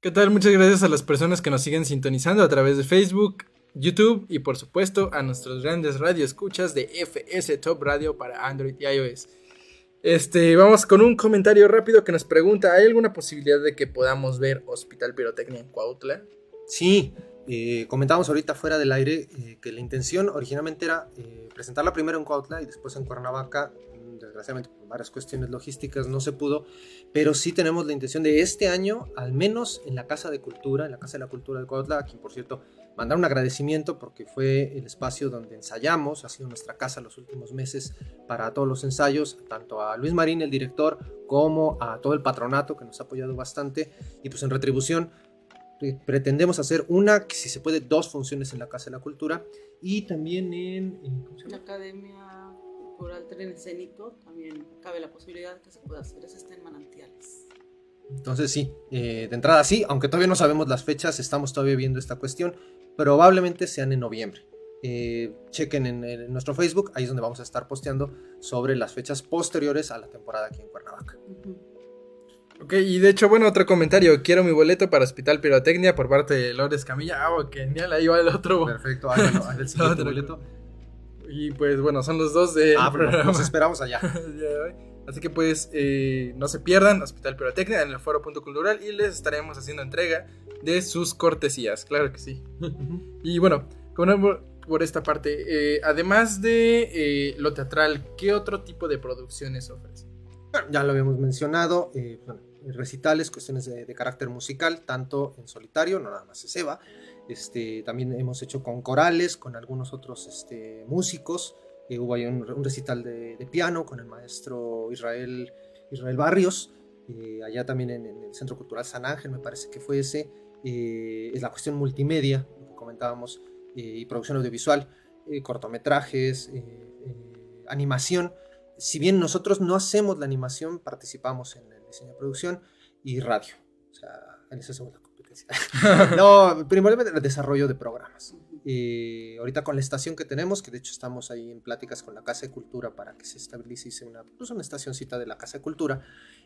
¿Qué tal? Muchas gracias a las personas que nos siguen sintonizando a través de Facebook, YouTube y por supuesto a nuestros grandes radioescuchas de FS Top Radio para Android y iOS. Este, vamos con un comentario rápido que nos pregunta, ¿hay alguna posibilidad de que podamos ver Hospital Pirotecnia en Cuautla? Sí, eh, comentábamos ahorita fuera del aire eh, que la intención originalmente era eh, presentarla primero en Cuautla y después en Cuernavaca. Desgraciadamente por varias cuestiones logísticas no se pudo, pero sí tenemos la intención de este año, al menos en la Casa de Cultura, en la Casa de la Cultura de Cuautla, a quien por cierto mandar un agradecimiento porque fue el espacio donde ensayamos, ha sido nuestra casa los últimos meses para todos los ensayos, tanto a Luis Marín, el director, como a todo el patronato que nos ha apoyado bastante, y pues en retribución eh, pretendemos hacer una, si se puede, dos funciones en la Casa de la Cultura y también en... en- ¿cómo se La llama? Cultural Tren Escénico también cabe la posibilidad que se pueda hacer. Es está en manantiales. Entonces sí, eh, de entrada sí, aunque todavía no sabemos las fechas, estamos todavía viendo esta cuestión, probablemente sean en noviembre. Eh, chequen en, en nuestro Facebook, ahí es donde vamos a estar posteando sobre las fechas posteriores a la temporada aquí en Cuernavaca. Ujú. Ok, y de hecho, bueno, otro comentario. Quiero mi boleto para Hospital Pirotecnia por parte de Lores Camilla. Ah, ok, genial, ahí va el otro. Perfecto, haz el siguiente Otro. boleto. Y pues bueno, son los dos de Ah, pero nos esperamos allá. Así que pues eh, no se pierdan Hospital Pirotecnia en el foro Punto Cultural y les estaremos haciendo entrega de sus cortesías, claro que sí. y bueno, como por, por esta parte, eh, además de eh, lo teatral, ¿qué otro tipo de producciones ofrece? Bueno, ya lo habíamos mencionado, eh, bueno, recitales, cuestiones de, de carácter musical, tanto en solitario, no nada más es Eva. Este, también hemos hecho con corales, con algunos otros este, músicos. Eh, hubo ahí un, un recital de, de piano con el maestro Israel, Israel Barrios. eh, allá también en, en el Centro Cultural San Ángel, me parece que fue ese. Eh, es la cuestión multimedia, lo que comentábamos, eh, y producción audiovisual, eh, cortometrajes, eh, animación si bien nosotros no hacemos la animación, participamos en el diseño de producción y radio. O sea, en la competencia. no, primordialmente el desarrollo de programas. Eh, ahorita con la estación que tenemos, que de hecho estamos ahí en pláticas con la Casa de Cultura para que se estabilice una, pues una estacioncita de la Casa de Cultura,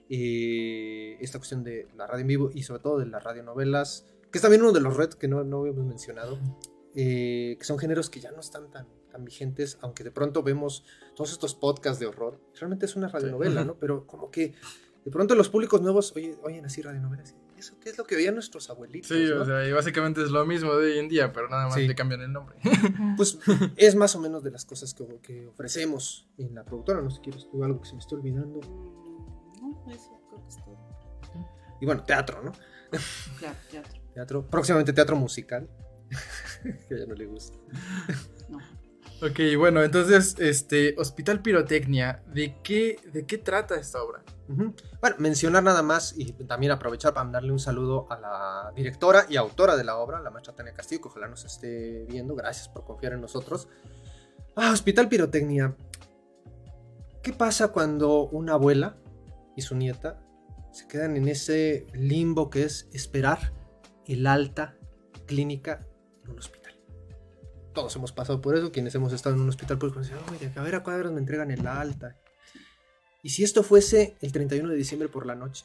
eh, esta cuestión de la radio en vivo y sobre todo de las radionovelas, que es también uno de los retos que no, no habíamos mencionado, eh, que son géneros que ya no están tan, tan vigentes, aunque de pronto vemos todos estos podcasts de horror. Realmente es una radionovela, ¿no? Pero como que de pronto los públicos nuevos oye, oyen así radionovelas. ¿Y ¿Eso qué es lo que veían nuestros abuelitos? Sí, no? o sea, y básicamente es lo mismo de hoy en día, pero nada más Sí. le cambian el nombre. Pues es más o menos de las cosas que, que ofrecemos en la productora. No sé si quieres tú algo que se me esté olvidando. No, eso creo que es todo. Y bueno, teatro, ¿no? Claro, teatro. Teatro, próximamente teatro musical. que a ella no le gusta. No. Ok, bueno, entonces, este, Hospital Pirotecnia, ¿de qué, de qué trata esta obra? Bueno, mencionar nada más y también aprovechar para mandarle un saludo a la directora y autora de la obra, la maestra Tania Castillo, que ojalá nos esté viendo. Gracias por confiar en nosotros. Ah, Hospital Pirotecnia. ¿Qué pasa cuando una abuela y su nieta se quedan en ese limbo que es esperar el alta clínica en un hospital? Todos hemos pasado por eso, quienes hemos estado en un hospital público, dicen, oye, a ver a cuadros me entregan el alta. ¿Y si esto fuese el 31 de diciembre por la noche?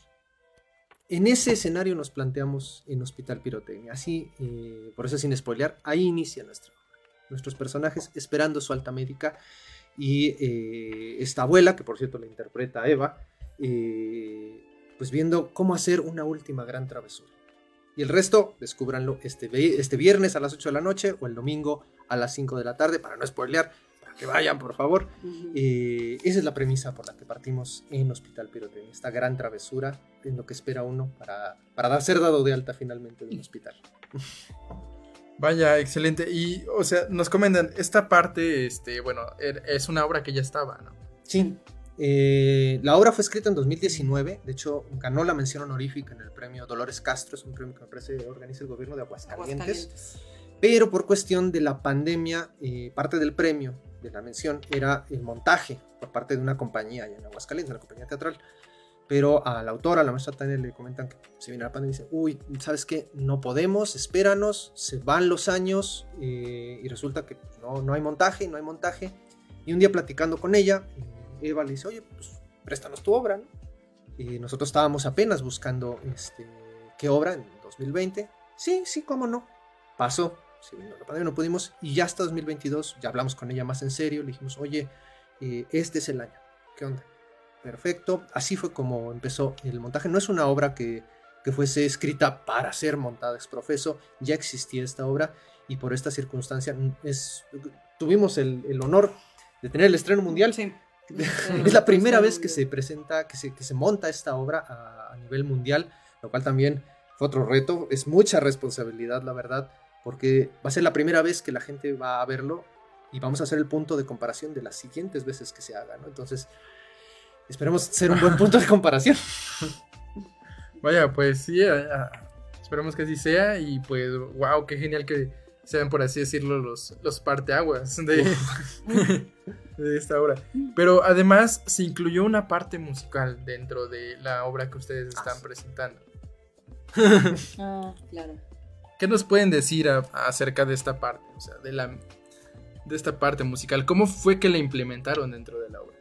En ese escenario nos planteamos en Hospital Pirotecnia. Así, eh, por eso sin spoilear, ahí inicia nuestra. Nuestros personajes esperando su alta médica y eh, esta abuela, que por cierto la interpreta Eva, eh, pues viendo cómo hacer una última gran travesura. Y el resto, descúbranlo este, este viernes a las 8 de la noche o el domingo a las 5 de la tarde, para no spoilear, para que vayan, por favor. Eh, esa es la premisa por la que partimos en Hospital Pirotecnia, esta gran travesura en lo que espera uno para, para dar- ser dado de alta finalmente de un hospital. Vaya, excelente. Y, o sea, nos comentan, esta parte, este, bueno, er- es una obra que ya estaba, ¿no? Sí, eh, la obra fue escrita en 2019, de hecho ganó la mención honorífica en el premio Dolores Castro, es un premio que me parece organiza el gobierno de Aguascalientes. Aguascalientes. Pero por cuestión de la pandemia, eh, parte del premio de la mención era el montaje por parte de una compañía allá en Aguascalientes, una compañía teatral. Pero a la autora, a la maestra Tania, le comentan que se viene la pandemia y dice, uy, ¿sabes qué? No podemos, espéranos, se van los años eh, y resulta que pues, no, no hay montaje, no hay montaje. Y un día platicando con ella, Eva le dice, oye, pues préstanos tu obra, nosotros estábamos apenas buscando este, qué obra en 2020. Sí, sí, cómo no. Pasó, no, pudimos y ya hasta 2022 ya hablamos con ella más en serio, le dijimos, oye, eh, este es el año, ¿qué onda? Perfecto, así fue como empezó el montaje. No es una obra que, fuese escrita para ser montada ex profeso, ya existía esta obra y por esta circunstancia mm, tuvimos el, honor de tener el estreno mundial. es la primera vez que se presenta, que se, que se monta esta obra a, a nivel mundial, lo cual también fue otro reto. Es mucha responsabilidad, la verdad, porque va a ser la primera vez que la gente va a verlo y vamos a hacer el punto de comparación de las siguientes veces que se haga, ¿no? Entonces, esperemos ser un buen punto de comparación. Vaya, pues sí, eh, ah, esperemos que así sea y pues, wow, qué genial que sean, por así decirlo, los, los parteaguas de, de esta obra. Pero además se incluyó una parte musical dentro de la obra que ustedes están presentando. Ah, claro. ¿Qué nos pueden decir a- acerca de esta parte? O sea, de la de esta parte musical. ¿Cómo fue que la implementaron dentro de la obra?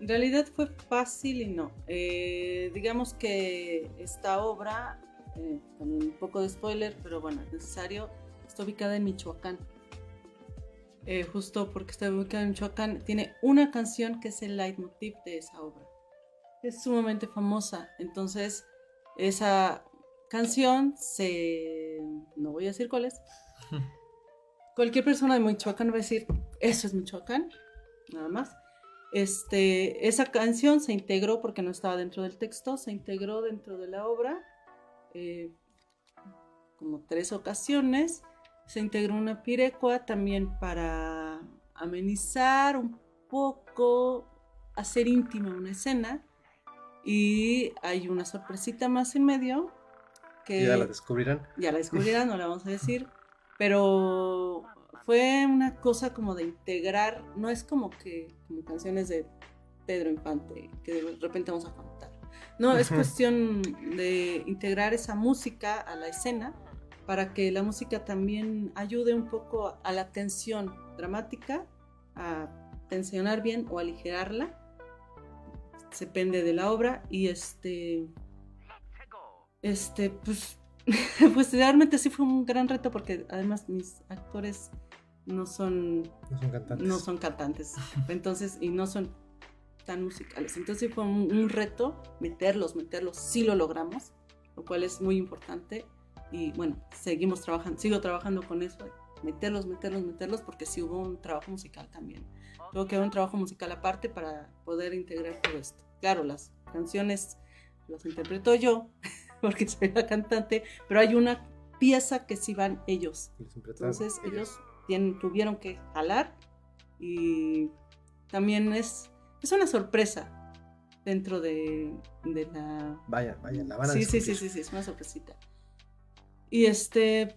En realidad fue fácil y no. Eh, digamos que esta obra, eh, con un poco de spoiler, pero bueno, es necesario, está ubicada en Michoacán. Eh, justo porque está ubicada en Michoacán, tiene una canción que es el leitmotiv de esa obra. Es sumamente famosa, entonces esa canción se... no voy a decir cuál es. Cualquier persona de Michoacán va a decir, eso es Michoacán, nada más. Este, esa canción se integró porque no estaba dentro del texto, se integró dentro de la obra eh, como tres ocasiones. Se integró una pirecua también para amenizar un poco, hacer íntima una escena. Y hay una sorpresita más en medio que Ya la descubrirán. ya la descubrirán, no la vamos a decir, pero fue una cosa como de integrar, no es como que como canciones de Pedro Infante que de repente vamos a cantar. No, es cuestión de integrar esa música a la escena para que la música también ayude un poco a la tensión dramática, a tensionar bien o aligerarla. Depende de la obra y este este, pues, pues realmente sí fue un gran reto porque además mis actores no son, No son cantantes. no son cantantes, entonces, y no son tan musicales. Entonces fue un, un reto meterlos, meterlos, sí lo logramos, lo cual es muy importante y bueno, seguimos trabajando, sigo trabajando con eso, meterlos, meterlos, meterlos, porque sí hubo un trabajo musical también. Tuvo que haber un trabajo musical aparte para poder integrar todo esto. Claro, las canciones las interpreto yo, porque soy la cantante, pero hay una pieza que sí van ellos. Entonces ellos tienen- tuvieron que jalar y también es, es una sorpresa dentro de, de la... Vaya, vaya, la van a Sí, sí, sí, sí, sí, es una sorpresita. Y este,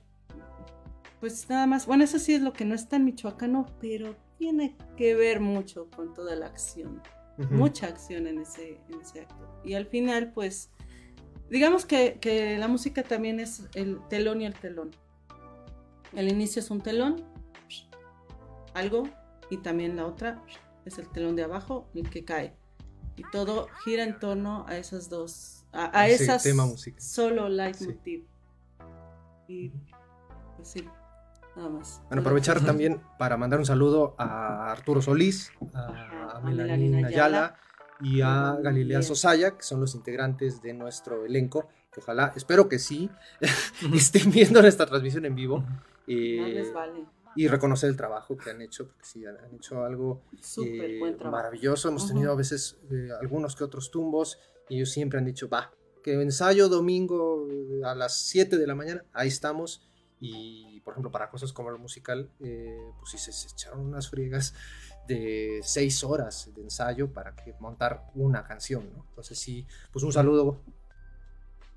pues nada más, bueno, eso sí es lo que no es tan michoacano, pero tiene que ver mucho con toda la acción mucha acción en ese, en ese acto. Y al final, pues, digamos que, que la música también es el telón y el telón. El inicio es un telón, algo, y también la otra es el telón de abajo, el que cae. Y todo gira en torno a esas dos, a, esas tema solo leitmotiv. Y pues sí, nada más. Bueno, aprovechar también para mandar un saludo a Arturo Solís, a, A Melanie Melanina Ayala y a Galilea. Sosaya, que son los integrantes de nuestro elenco, que ojalá, espero que sí, estén viendo nuestra transmisión en vivo. eh, Más les vale. y reconocer el trabajo que han hecho, porque sí, han hecho algo eh, maravilloso. Hemos tenido a veces eh, algunos que otros tumbos y ellos siempre han dicho, va, que ensayo domingo eh, a las 7 de la mañana, ahí estamos. Y por ejemplo, para cosas como lo musical, eh, pues sí se, se echaron unas friegas de 6 horas de ensayo para que montar una canción, ¿no? Entonces sí, pues un saludo.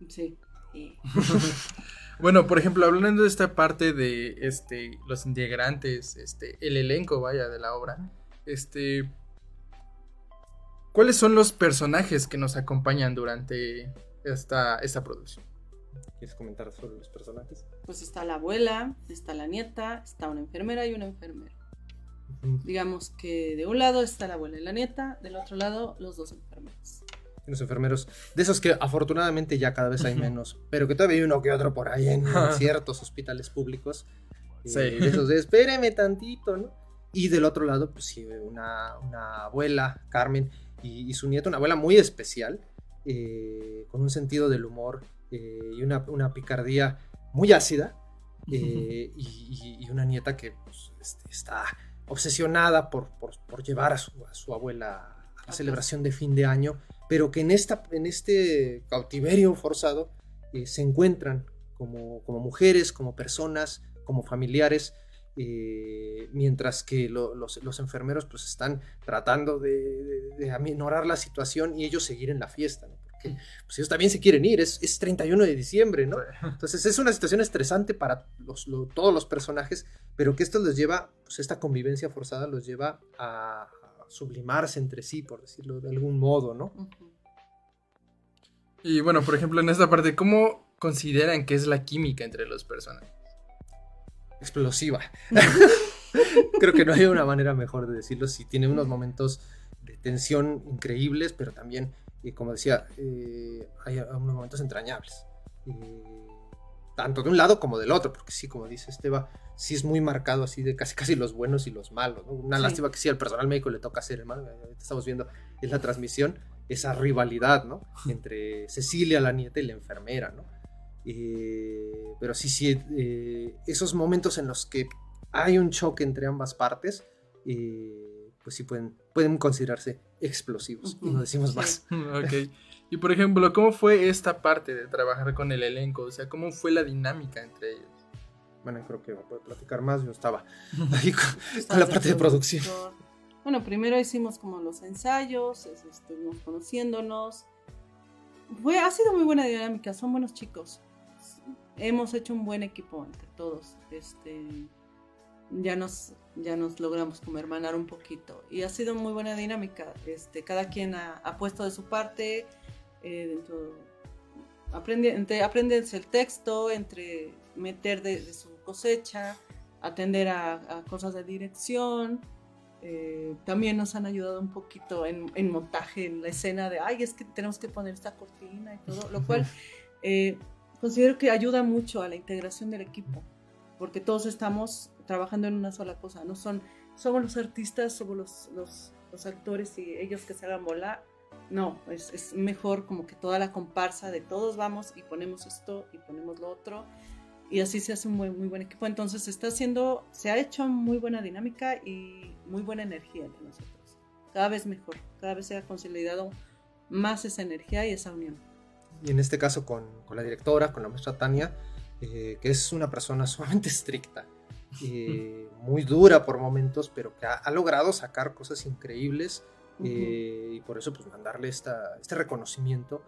Sí. Y- Bueno, por ejemplo, hablando de esta parte de este los integrantes, este el elenco, vaya, de la obra, este ¿cuáles son los personajes que nos acompañan durante esta esta producción? ¿Quieres comentar sobre los personajes? Pues está la abuela, está la nieta, está una enfermera y un enfermero. Ujú. Digamos que de un lado está la abuela y la nieta, del otro lado los dos enfermeros. Los enfermeros, de esos que afortunadamente ya cada vez hay menos, pero que todavía hay uno que otro por ahí en ciertos hospitales públicos. eh, Sí. de esos de espéreme tantito, ¿no? Y del otro lado, pues sí, una, una abuela, Carmen, y, y su nieta, una abuela muy especial, eh, con un sentido del humor eh, y una, una picardía muy ácida, eh, y, y- y una nieta que pues, este, está obsesionada por, por- por llevar a su, a su abuela la celebración de fin de año, pero que en, esta, en este cautiverio forzado eh, se encuentran como, como mujeres, como personas, como familiares, eh, mientras que lo- los, los enfermeros pues están tratando de, de- de aminorar la situación y ellos seguir en la fiesta, ¿no? Porque pues, ellos también se quieren ir, es, es 31 de diciembre, ¿no? Entonces es una situación estresante para los- lo- todos los personajes, pero que esto les lleva, pues esta convivencia forzada los lleva a, a sublimarse entre sí, por decirlo de algún modo, ¿no? Y bueno, por ejemplo, en esta parte, ¿cómo consideran que es la química entre los personajes? Explosiva. Creo que no hay una manera mejor de decirlo. Sí, tiene unos momentos de tensión increíbles, pero también, eh, como decía, eh, hay unos momentos entrañables. Eh, tanto de un lado como del otro, porque sí, como dice Esteba, sí es muy marcado así de casi casi los buenos y los malos. ¿no? Una Sí. lástima que sí al personal médico le toca hacer, hermano, ahorita estamos viendo, es la transmisión, esa rivalidad, ¿no? Entre Cecilia, la nieta, y la enfermera, ¿no? Eh, pero sí, sí, eh, esos momentos en los que hay un choque entre ambas partes, eh, pues sí pueden, pueden considerarse explosivos. Y no decimos más. ok. Y por ejemplo, ¿cómo fue esta parte de trabajar con el elenco? O sea, ¿cómo fue la dinámica entre ellos? Bueno, creo que va a poder platicar más. Yo estaba ahí con, con la parte de producción. Bueno, primero hicimos como los ensayos, es- estuvimos conociéndonos. Fue, ha sido muy buena dinámica, son buenos chicos. Hemos hecho un buen equipo entre todos. Este, ya nos, ya nos logramos como hermanar un poquito. Y ha sido muy buena dinámica. Este, cada quien ha, ha puesto de su parte. eh, dentro, aprende, entre aprenderse el texto, entre meter de, de su cosecha, atender a, a cosas de dirección. eh, también nos han ayudado un poquito en, en montaje, en la escena de, ay, es que tenemos que poner esta cortina y todo, lo cual eh, considero que ayuda mucho a la integración del equipo, porque todos estamos trabajando en una sola cosa, no son, somos los artistas, somos los, los, actores y ellos que se hagan volar. No, es, mejor como que toda la comparsa de todos vamos y ponemos esto y ponemos lo otro y así se hace un muy, muy buen equipo. Entonces se está haciendo, se ha hecho muy buena dinámica y muy buena energía entre nosotros. Cada vez mejor, cada vez se ha consolidado más esa energía y esa unión. Y en este caso con, con la directora, con la maestra Tania, eh, que es una persona sumamente estricta, eh, muy dura por momentos, pero que ha, ha logrado sacar cosas increíbles eh, y por eso pues mandarle esta, este reconocimiento,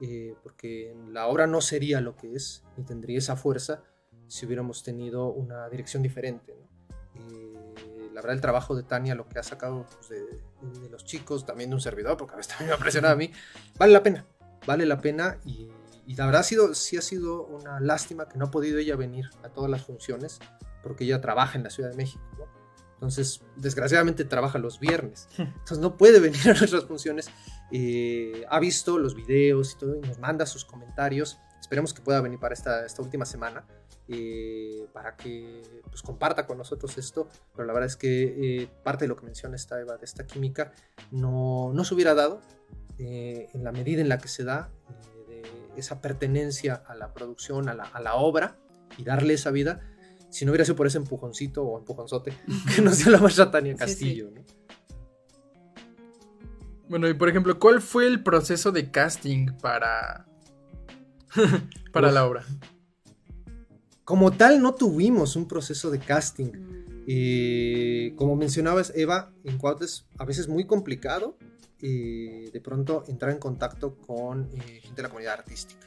eh, porque la obra no sería lo que es, ni tendría esa fuerza si hubiéramos tenido una dirección diferente. ¿no? Eh, la verdad el trabajo de Tania, lo que ha sacado pues, de- de los chicos, también de un servidor, porque a veces también me ha presionado a mí, vale la pena, vale la pena y, y la verdad ha sido, sí ha sido una lástima que no ha podido ella venir a todas las funciones, porque ella trabaja en la Ciudad de México, ¿no? Entonces, desgraciadamente trabaja los viernes. Entonces no puede venir a nuestras funciones. Eh, ha visto los videos y todo y nos manda sus comentarios. Esperemos que pueda venir para esta, esta última semana eh, para que pues, comparta con nosotros esto. Pero la verdad es que eh, parte de lo que menciona esta Eva de esta química no, no se hubiera dado eh, en la medida en la que se da eh, de esa pertenencia a la producción, a la, a la obra y darle esa vida si no hubiera sido por ese empujoncito o empujonzote que nos dio la maestra Tania Sí, Castillo. ¿no? Bueno, y por ejemplo, ¿cuál fue el proceso de casting para, para Uf. la obra? Como tal, no tuvimos un proceso de casting. Mm, Eh, como mencionabas, Eva, en Cuautla es a veces muy complicado eh, de pronto entrar en contacto con eh, gente de la comunidad artística,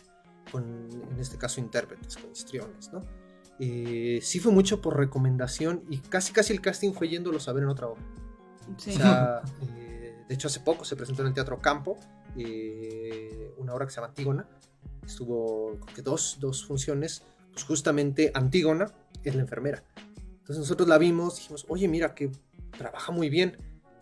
con, en este caso, intérpretes, con histriones, ¿no? Eh, sí fue mucho por recomendación y casi casi el casting fue yéndolos a ver en otra obra. sí. O sea, eh, de hecho hace poco se presentó en el Teatro Campo eh, una obra que se llama Antígona. Estuvo que dos, dos funciones, pues justamente Antígona es la enfermera. Entonces nosotros la vimos, dijimos, oye, mira que trabaja muy bien.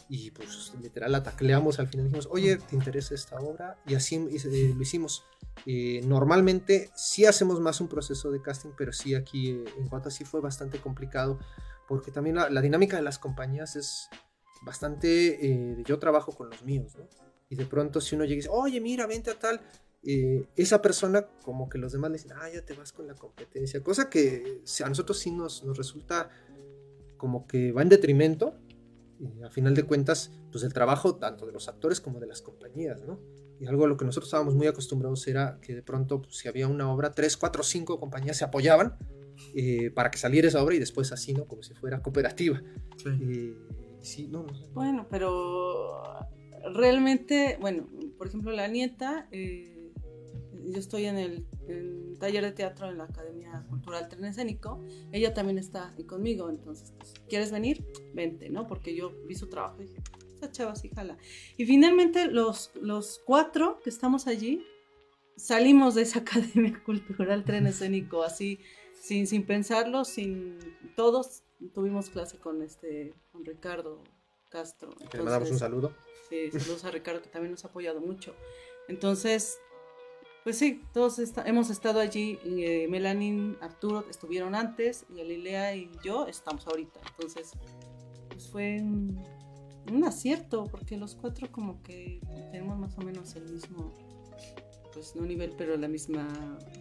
Y pues literal la tacleamos al final, dijimos, oye, ¿te interesa esta obra? Y así eh, lo hicimos. Eh, normalmente sí hacemos más un proceso de casting, pero sí aquí eh, en Guata sí fue bastante complicado, porque también la, la dinámica de las compañías es bastante eh, yo trabajo con los míos, ¿no? Y de pronto si uno llega y dice, oye, mira, vente a tal, eh, esa persona como que los demás le dicen, ah, ya te vas con la competencia, cosa que a nosotros sí nos, nos resulta como que va en detrimento, eh, a final de cuentas, pues el trabajo tanto de los actores como de las compañías, ¿no? Y algo a lo que nosotros estábamos muy acostumbrados era que de pronto, pues, si había una obra, tres, cuatro, cinco compañías se apoyaban eh, para que saliera esa obra y después así, ¿no? Como si fuera cooperativa. Sí. Eh, sí, no, no. Bueno, pero realmente, bueno, por ejemplo, la nieta, eh, yo estoy en el taller de teatro en la Academia Cultural Tren Escénico, ella también está ahí conmigo, entonces, pues, ¿quieres venir? Vente, ¿no? Porque yo vi su trabajo y dije, esta chava sí jala. Y finalmente los, los cuatro que estamos allí salimos de esa Academia Cultural Tren Escénico, así, sin, sin pensarlo, sin... Todos tuvimos clase con este, con Ricardo Castro. Que le mandamos un Entonces, saludo. Sí, saludos a Ricardo que también nos ha apoyado mucho. Entonces, pues sí, todos hemos estado allí. eh, Melanie, Arturo estuvieron antes y Galilea y yo estamos ahorita. Entonces, pues fue un, un acierto porque los cuatro como que tenemos más o menos el mismo, pues no nivel, pero la misma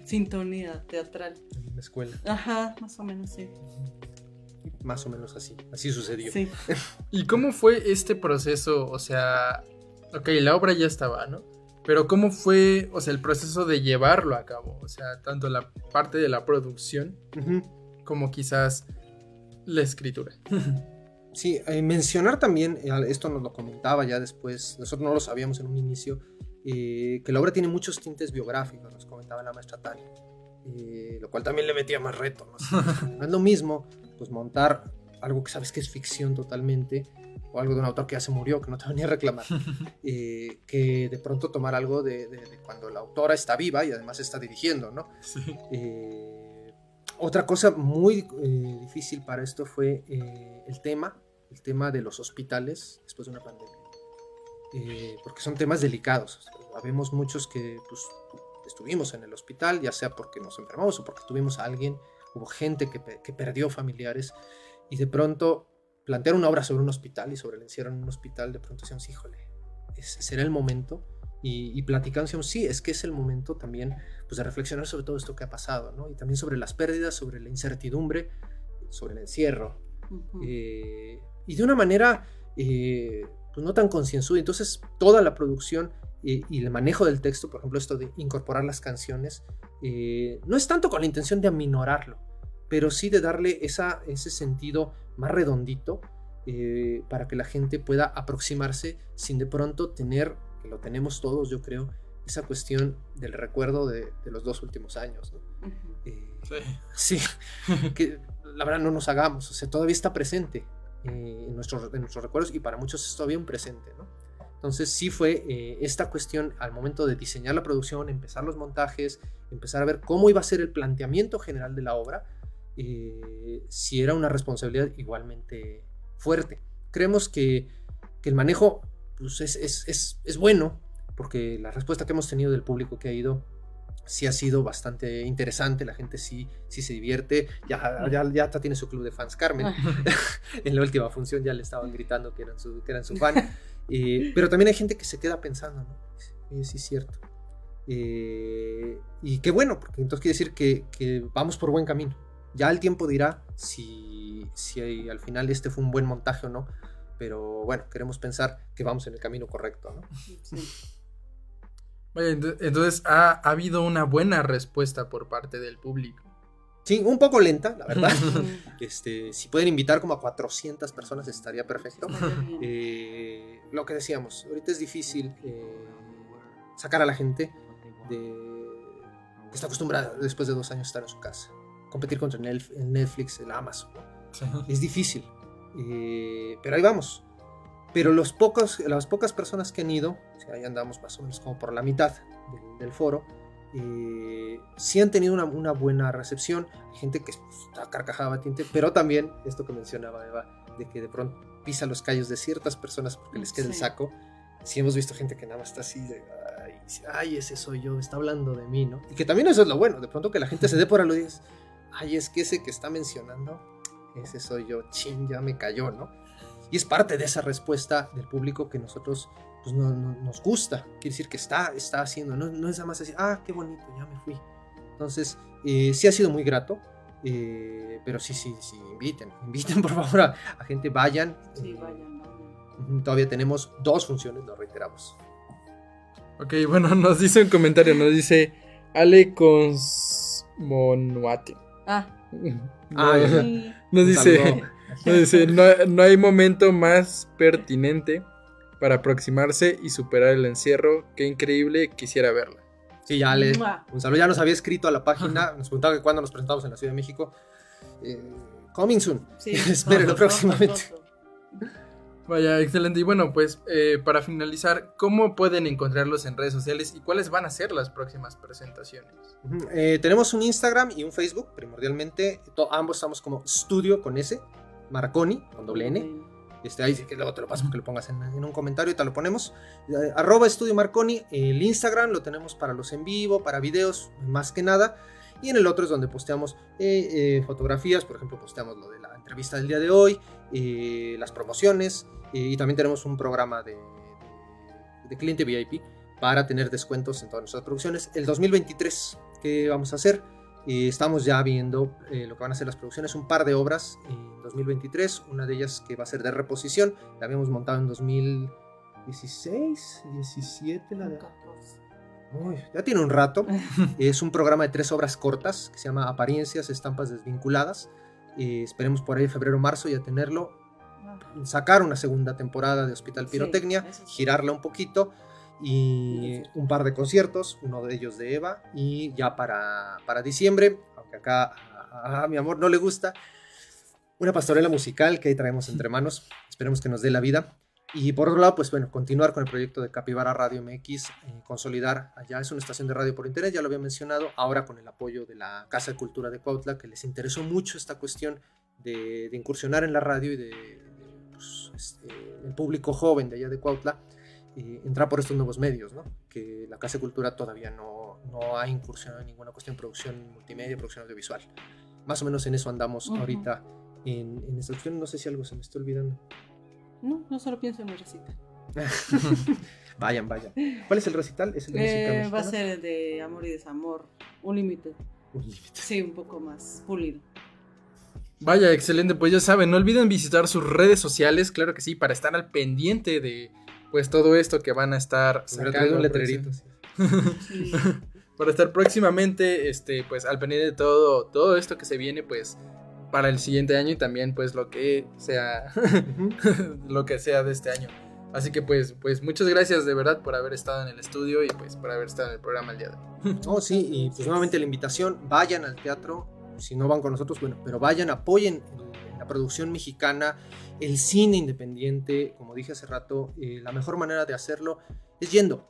sintonía teatral. En la escuela. Ajá, más o menos sí. Más o menos así. Así sucedió. Sí. ¿Y cómo fue este proceso? O sea, ok, la obra ya estaba, ¿no? Pero ¿cómo fue, o sea, el proceso de llevarlo a cabo? O sea, tanto la parte de la producción Ujú. como quizás la escritura. Sí, eh, mencionar también, eh, esto nos lo comentaba ya después, nosotros no lo sabíamos en un inicio, eh, que la obra tiene muchos tintes biográficos, nos comentaba la maestra Tania, eh, lo cual también le metía más reto. ¿no? no es lo mismo pues montar algo que sabes que es ficción totalmente, o algo de un autor que ya se murió, que no te venía a reclamar, eh, que de pronto tomar algo de, de- de cuando la autora está viva y además está dirigiendo, ¿no? Sí. Eh, otra cosa muy eh, difícil para esto fue eh, el tema, el tema de los hospitales después de una pandemia. Eh, porque son temas delicados. O sea, Habemos muchos que pues, estuvimos en el hospital, ya sea porque nos enfermamos o porque tuvimos a alguien, hubo gente que, que perdió familiares y de pronto plantear una obra sobre un hospital y sobre el encierro en un hospital, de pronto decíamos, híjole, ese será el momento. Y, y platicando, decíamos, sí, es que es el momento también pues, de reflexionar sobre todo esto que ha pasado, ¿no? Y también sobre las pérdidas, sobre la incertidumbre, sobre el encierro. Eh, y de una manera eh, pues no tan concienzuda. Entonces, toda la producción eh, y el manejo del texto, por ejemplo, esto de incorporar las canciones, no es tanto con la intención de aminorarlo, pero sí de darle esa, ese sentido más redondito eh, para que la gente pueda aproximarse sin de pronto tener, que lo tenemos todos, yo creo, esa cuestión del recuerdo de, de los dos últimos años. Eh, Sí. sí, que la verdad no nos hagamos, o sea, todavía está presente eh, en, nuestros, en nuestros recuerdos y para muchos es todavía un presente, ¿no? Entonces sí fue eh, esta cuestión al momento de diseñar la producción, empezar los montajes, empezar a ver cómo iba a ser el planteamiento general de la obra, eh, si era una responsabilidad igualmente fuerte. Creemos que, que el manejo pues, es, es, es, es bueno, porque la respuesta que hemos tenido del público que ha ido sí ha sido bastante interesante, la gente sí, sí se divierte, ya, ya, ya hasta tiene su club de fans Carmen, en la última función ya le estaban gritando que eran su, que eran su fan, Eh, pero también hay gente que se queda pensando, ¿no? Sí, sí es cierto. Eh, y qué bueno, porque entonces quiere decir que, que vamos por buen camino. Ya el tiempo dirá si, si al final este fue un buen montaje o no, pero bueno, queremos pensar que vamos en el camino correcto, ¿no? Sí. Vaya, entonces ha, ha habido una buena respuesta por parte del público. Sí, un poco lenta, la verdad. Este, si pueden invitar como a 400 personas estaría perfecto. Eh, lo que decíamos, ahorita es difícil eh, sacar a la gente de, que está acostumbrada después de dos años a estar en su casa. Competir contra Netf- el Netflix, el Amazon. ¿no? Es difícil. Eh, pero ahí vamos. Pero los pocos, las pocas personas que han ido, o sea, ahí andamos más o menos como por la mitad del, del foro, eh, sí han tenido una, una buena recepción. Hay gente que pues, está carcajada batiente, pero también esto que mencionaba Eva, de que de pronto pisa los callos de ciertas personas porque les queda el Sí. saco. Sí hemos visto gente que nada más está así de, ay, ay, ese soy yo, está hablando de mí, ¿no? Y que también eso es lo bueno, de pronto que la gente se dé por aludidas, ay, es que ese que está mencionando, ese soy yo, chin, ya me cayó, ¿no? Y es parte de esa respuesta del público que nosotros pues, no- no- nos gusta. Quiere decir que está, está haciendo, no, no es nada más así, ah, qué bonito, ya me fui. Entonces, eh, sí ha sido muy grato, eh, pero sí, sí, sí, inviten, inviten por favor a, a gente, vayan. Sí, eh, vayan, Todavía tenemos dos funciones, lo reiteramos. Ok, bueno, nos dice un comentario, nos dice Ale Consmonuate. Ah, Ah, Nos dice, nos dice no, no hay momento más pertinente para aproximarse y superar el encierro. Qué increíble, quisiera verla. Sí, ya le. Un saludo. Ya nos había escrito a la página. Nos preguntaba que cuándo nos presentamos en la Ciudad de México. Eh, coming soon. sí. Espérenlo próximamente. Vaya, excelente. Y bueno, pues eh, para finalizar, ¿cómo pueden encontrarlos en redes sociales y cuáles van a ser las próximas presentaciones? Eh, tenemos un Instagram y un Facebook, primordialmente. Ambos estamos como Studio con S, Marconi con doble N. Este, ahí sí que luego te lo paso que lo pongas en, en un comentario y te lo ponemos. Eh, arroba Estudio Marconi. El Instagram lo tenemos para los en vivo, para videos, más que nada. Y en el otro es donde posteamos eh, eh, fotografías, por ejemplo, posteamos lo de la entrevista del día de hoy, eh, las promociones, y también tenemos un programa de, de- de cliente VIP para tener descuentos en todas nuestras producciones. El 2023, ¿qué vamos a hacer? Eh, estamos ya viendo eh, lo que van a ser las producciones, un par de obras en 2023, una de ellas que va a ser de reposición, la habíamos montado en 2016, 17, la de... Uy, ya tiene un rato. es un programa de tres obras cortas que se llama Apariencias, Estampas Desvinculadas. Eh, esperemos por ahí febrero marzo ya tenerlo. Sacar una segunda temporada de Hospital Pirotecnia, sí. girarla un poquito y un par de conciertos, uno de ellos de Eva y ya para, para diciembre, aunque acá a, a mi amor no le gusta, una pastorela musical que ahí traemos entre manos, esperemos que nos dé la vida. Y por otro lado, pues bueno, continuar con el proyecto de Capivara Radio MX, eh, consolidar allá, es una estación de radio por internet, ya lo había mencionado, ahora con el apoyo de la Casa de Cultura de Cuautla, que les interesó mucho esta cuestión de, de incursionar en la radio y de, pues, este, el público joven de allá de Cuautla, eh, entrar por estos nuevos medios, ¿no? Que la Casa de Cultura todavía no, no ha incursionado en ninguna cuestión de producción multimedia, producción audiovisual. Más o menos en eso andamos Ujú. ahorita en, en esta cuestión, no sé si algo se me está olvidando. No, no solo pienso en mi recita. Vayan, vayan. ¿Cuál es el recital? ¿Es el de Eh, va a ser de amor y desamor, un límite. Un límite. Sí, un poco más pulido. Vaya, excelente. Pues ya saben, no olviden visitar sus redes sociales, claro que sí, para estar al pendiente de pues todo esto que van a estar Hubiera traído un sacando letrerito. Sí. para estar próximamente este pues al pendiente de todo todo esto que se viene pues para el siguiente año y también pues lo que sea lo que sea de este año. Así que pues pues muchas gracias de verdad por haber estado en el estudio y pues por haber estado en el programa el día de hoy. Oh, sí, y pues nuevamente la invitación, vayan al teatro, si no van con nosotros, bueno, pero vayan, apoyen en la producción mexicana, el cine independiente, como dije hace rato, eh, la mejor manera de hacerlo es yendo.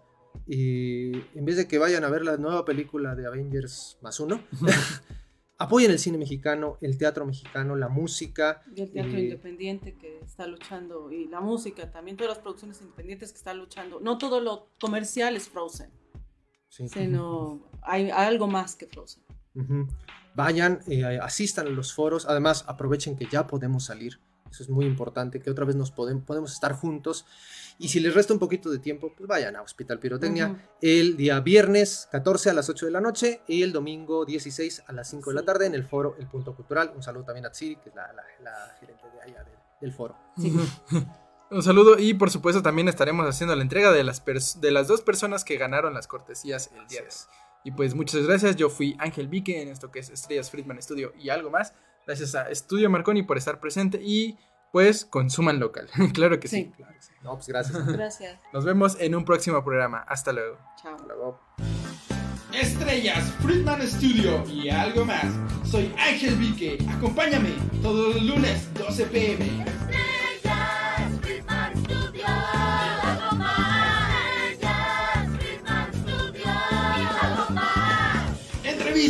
Eh, en vez de que vayan a ver la nueva película de Avengers más uno, apoyen el cine mexicano, el teatro mexicano, la música. Y el teatro Eh, independiente que está luchando, y la música, también todas las producciones independientes que están luchando. No todo lo comercial es Frozen, sí. sino hay algo más que Frozen. Ujú. Vayan, eh, asistan a los foros. Además, aprovechen que ya podemos salir. Eso es muy importante, que otra vez nos podemos, podemos estar juntos. Y si les resta un poquito de tiempo, pues vayan a Hospital Pirotecnia el día viernes 14 a las 8 de la noche y el domingo 16 a las 5 de la tarde en el foro El Punto Cultural. Un saludo también a Tsiri, que es la, la- la gerente de allá del, del foro. Sí. Un saludo y por supuesto también estaremos haciendo la entrega de las pers- de las dos personas que ganaron las cortesías el día de hoy. Y pues muchas gracias, yo fui Ángel Vique en esto que es Estrellas Friedman Studio y algo más. Gracias a Estudio Marconi por estar presente y pues consuman local. claro que sí. Sí. Claro que sí. No, pues gracias. Gracias. Nos vemos en un próximo programa. Hasta luego. Chao. Hasta luego. Estrellas, Friedman Studio y algo más. Soy Ángel Vique. Acompáñame todos los lunes 12 pm.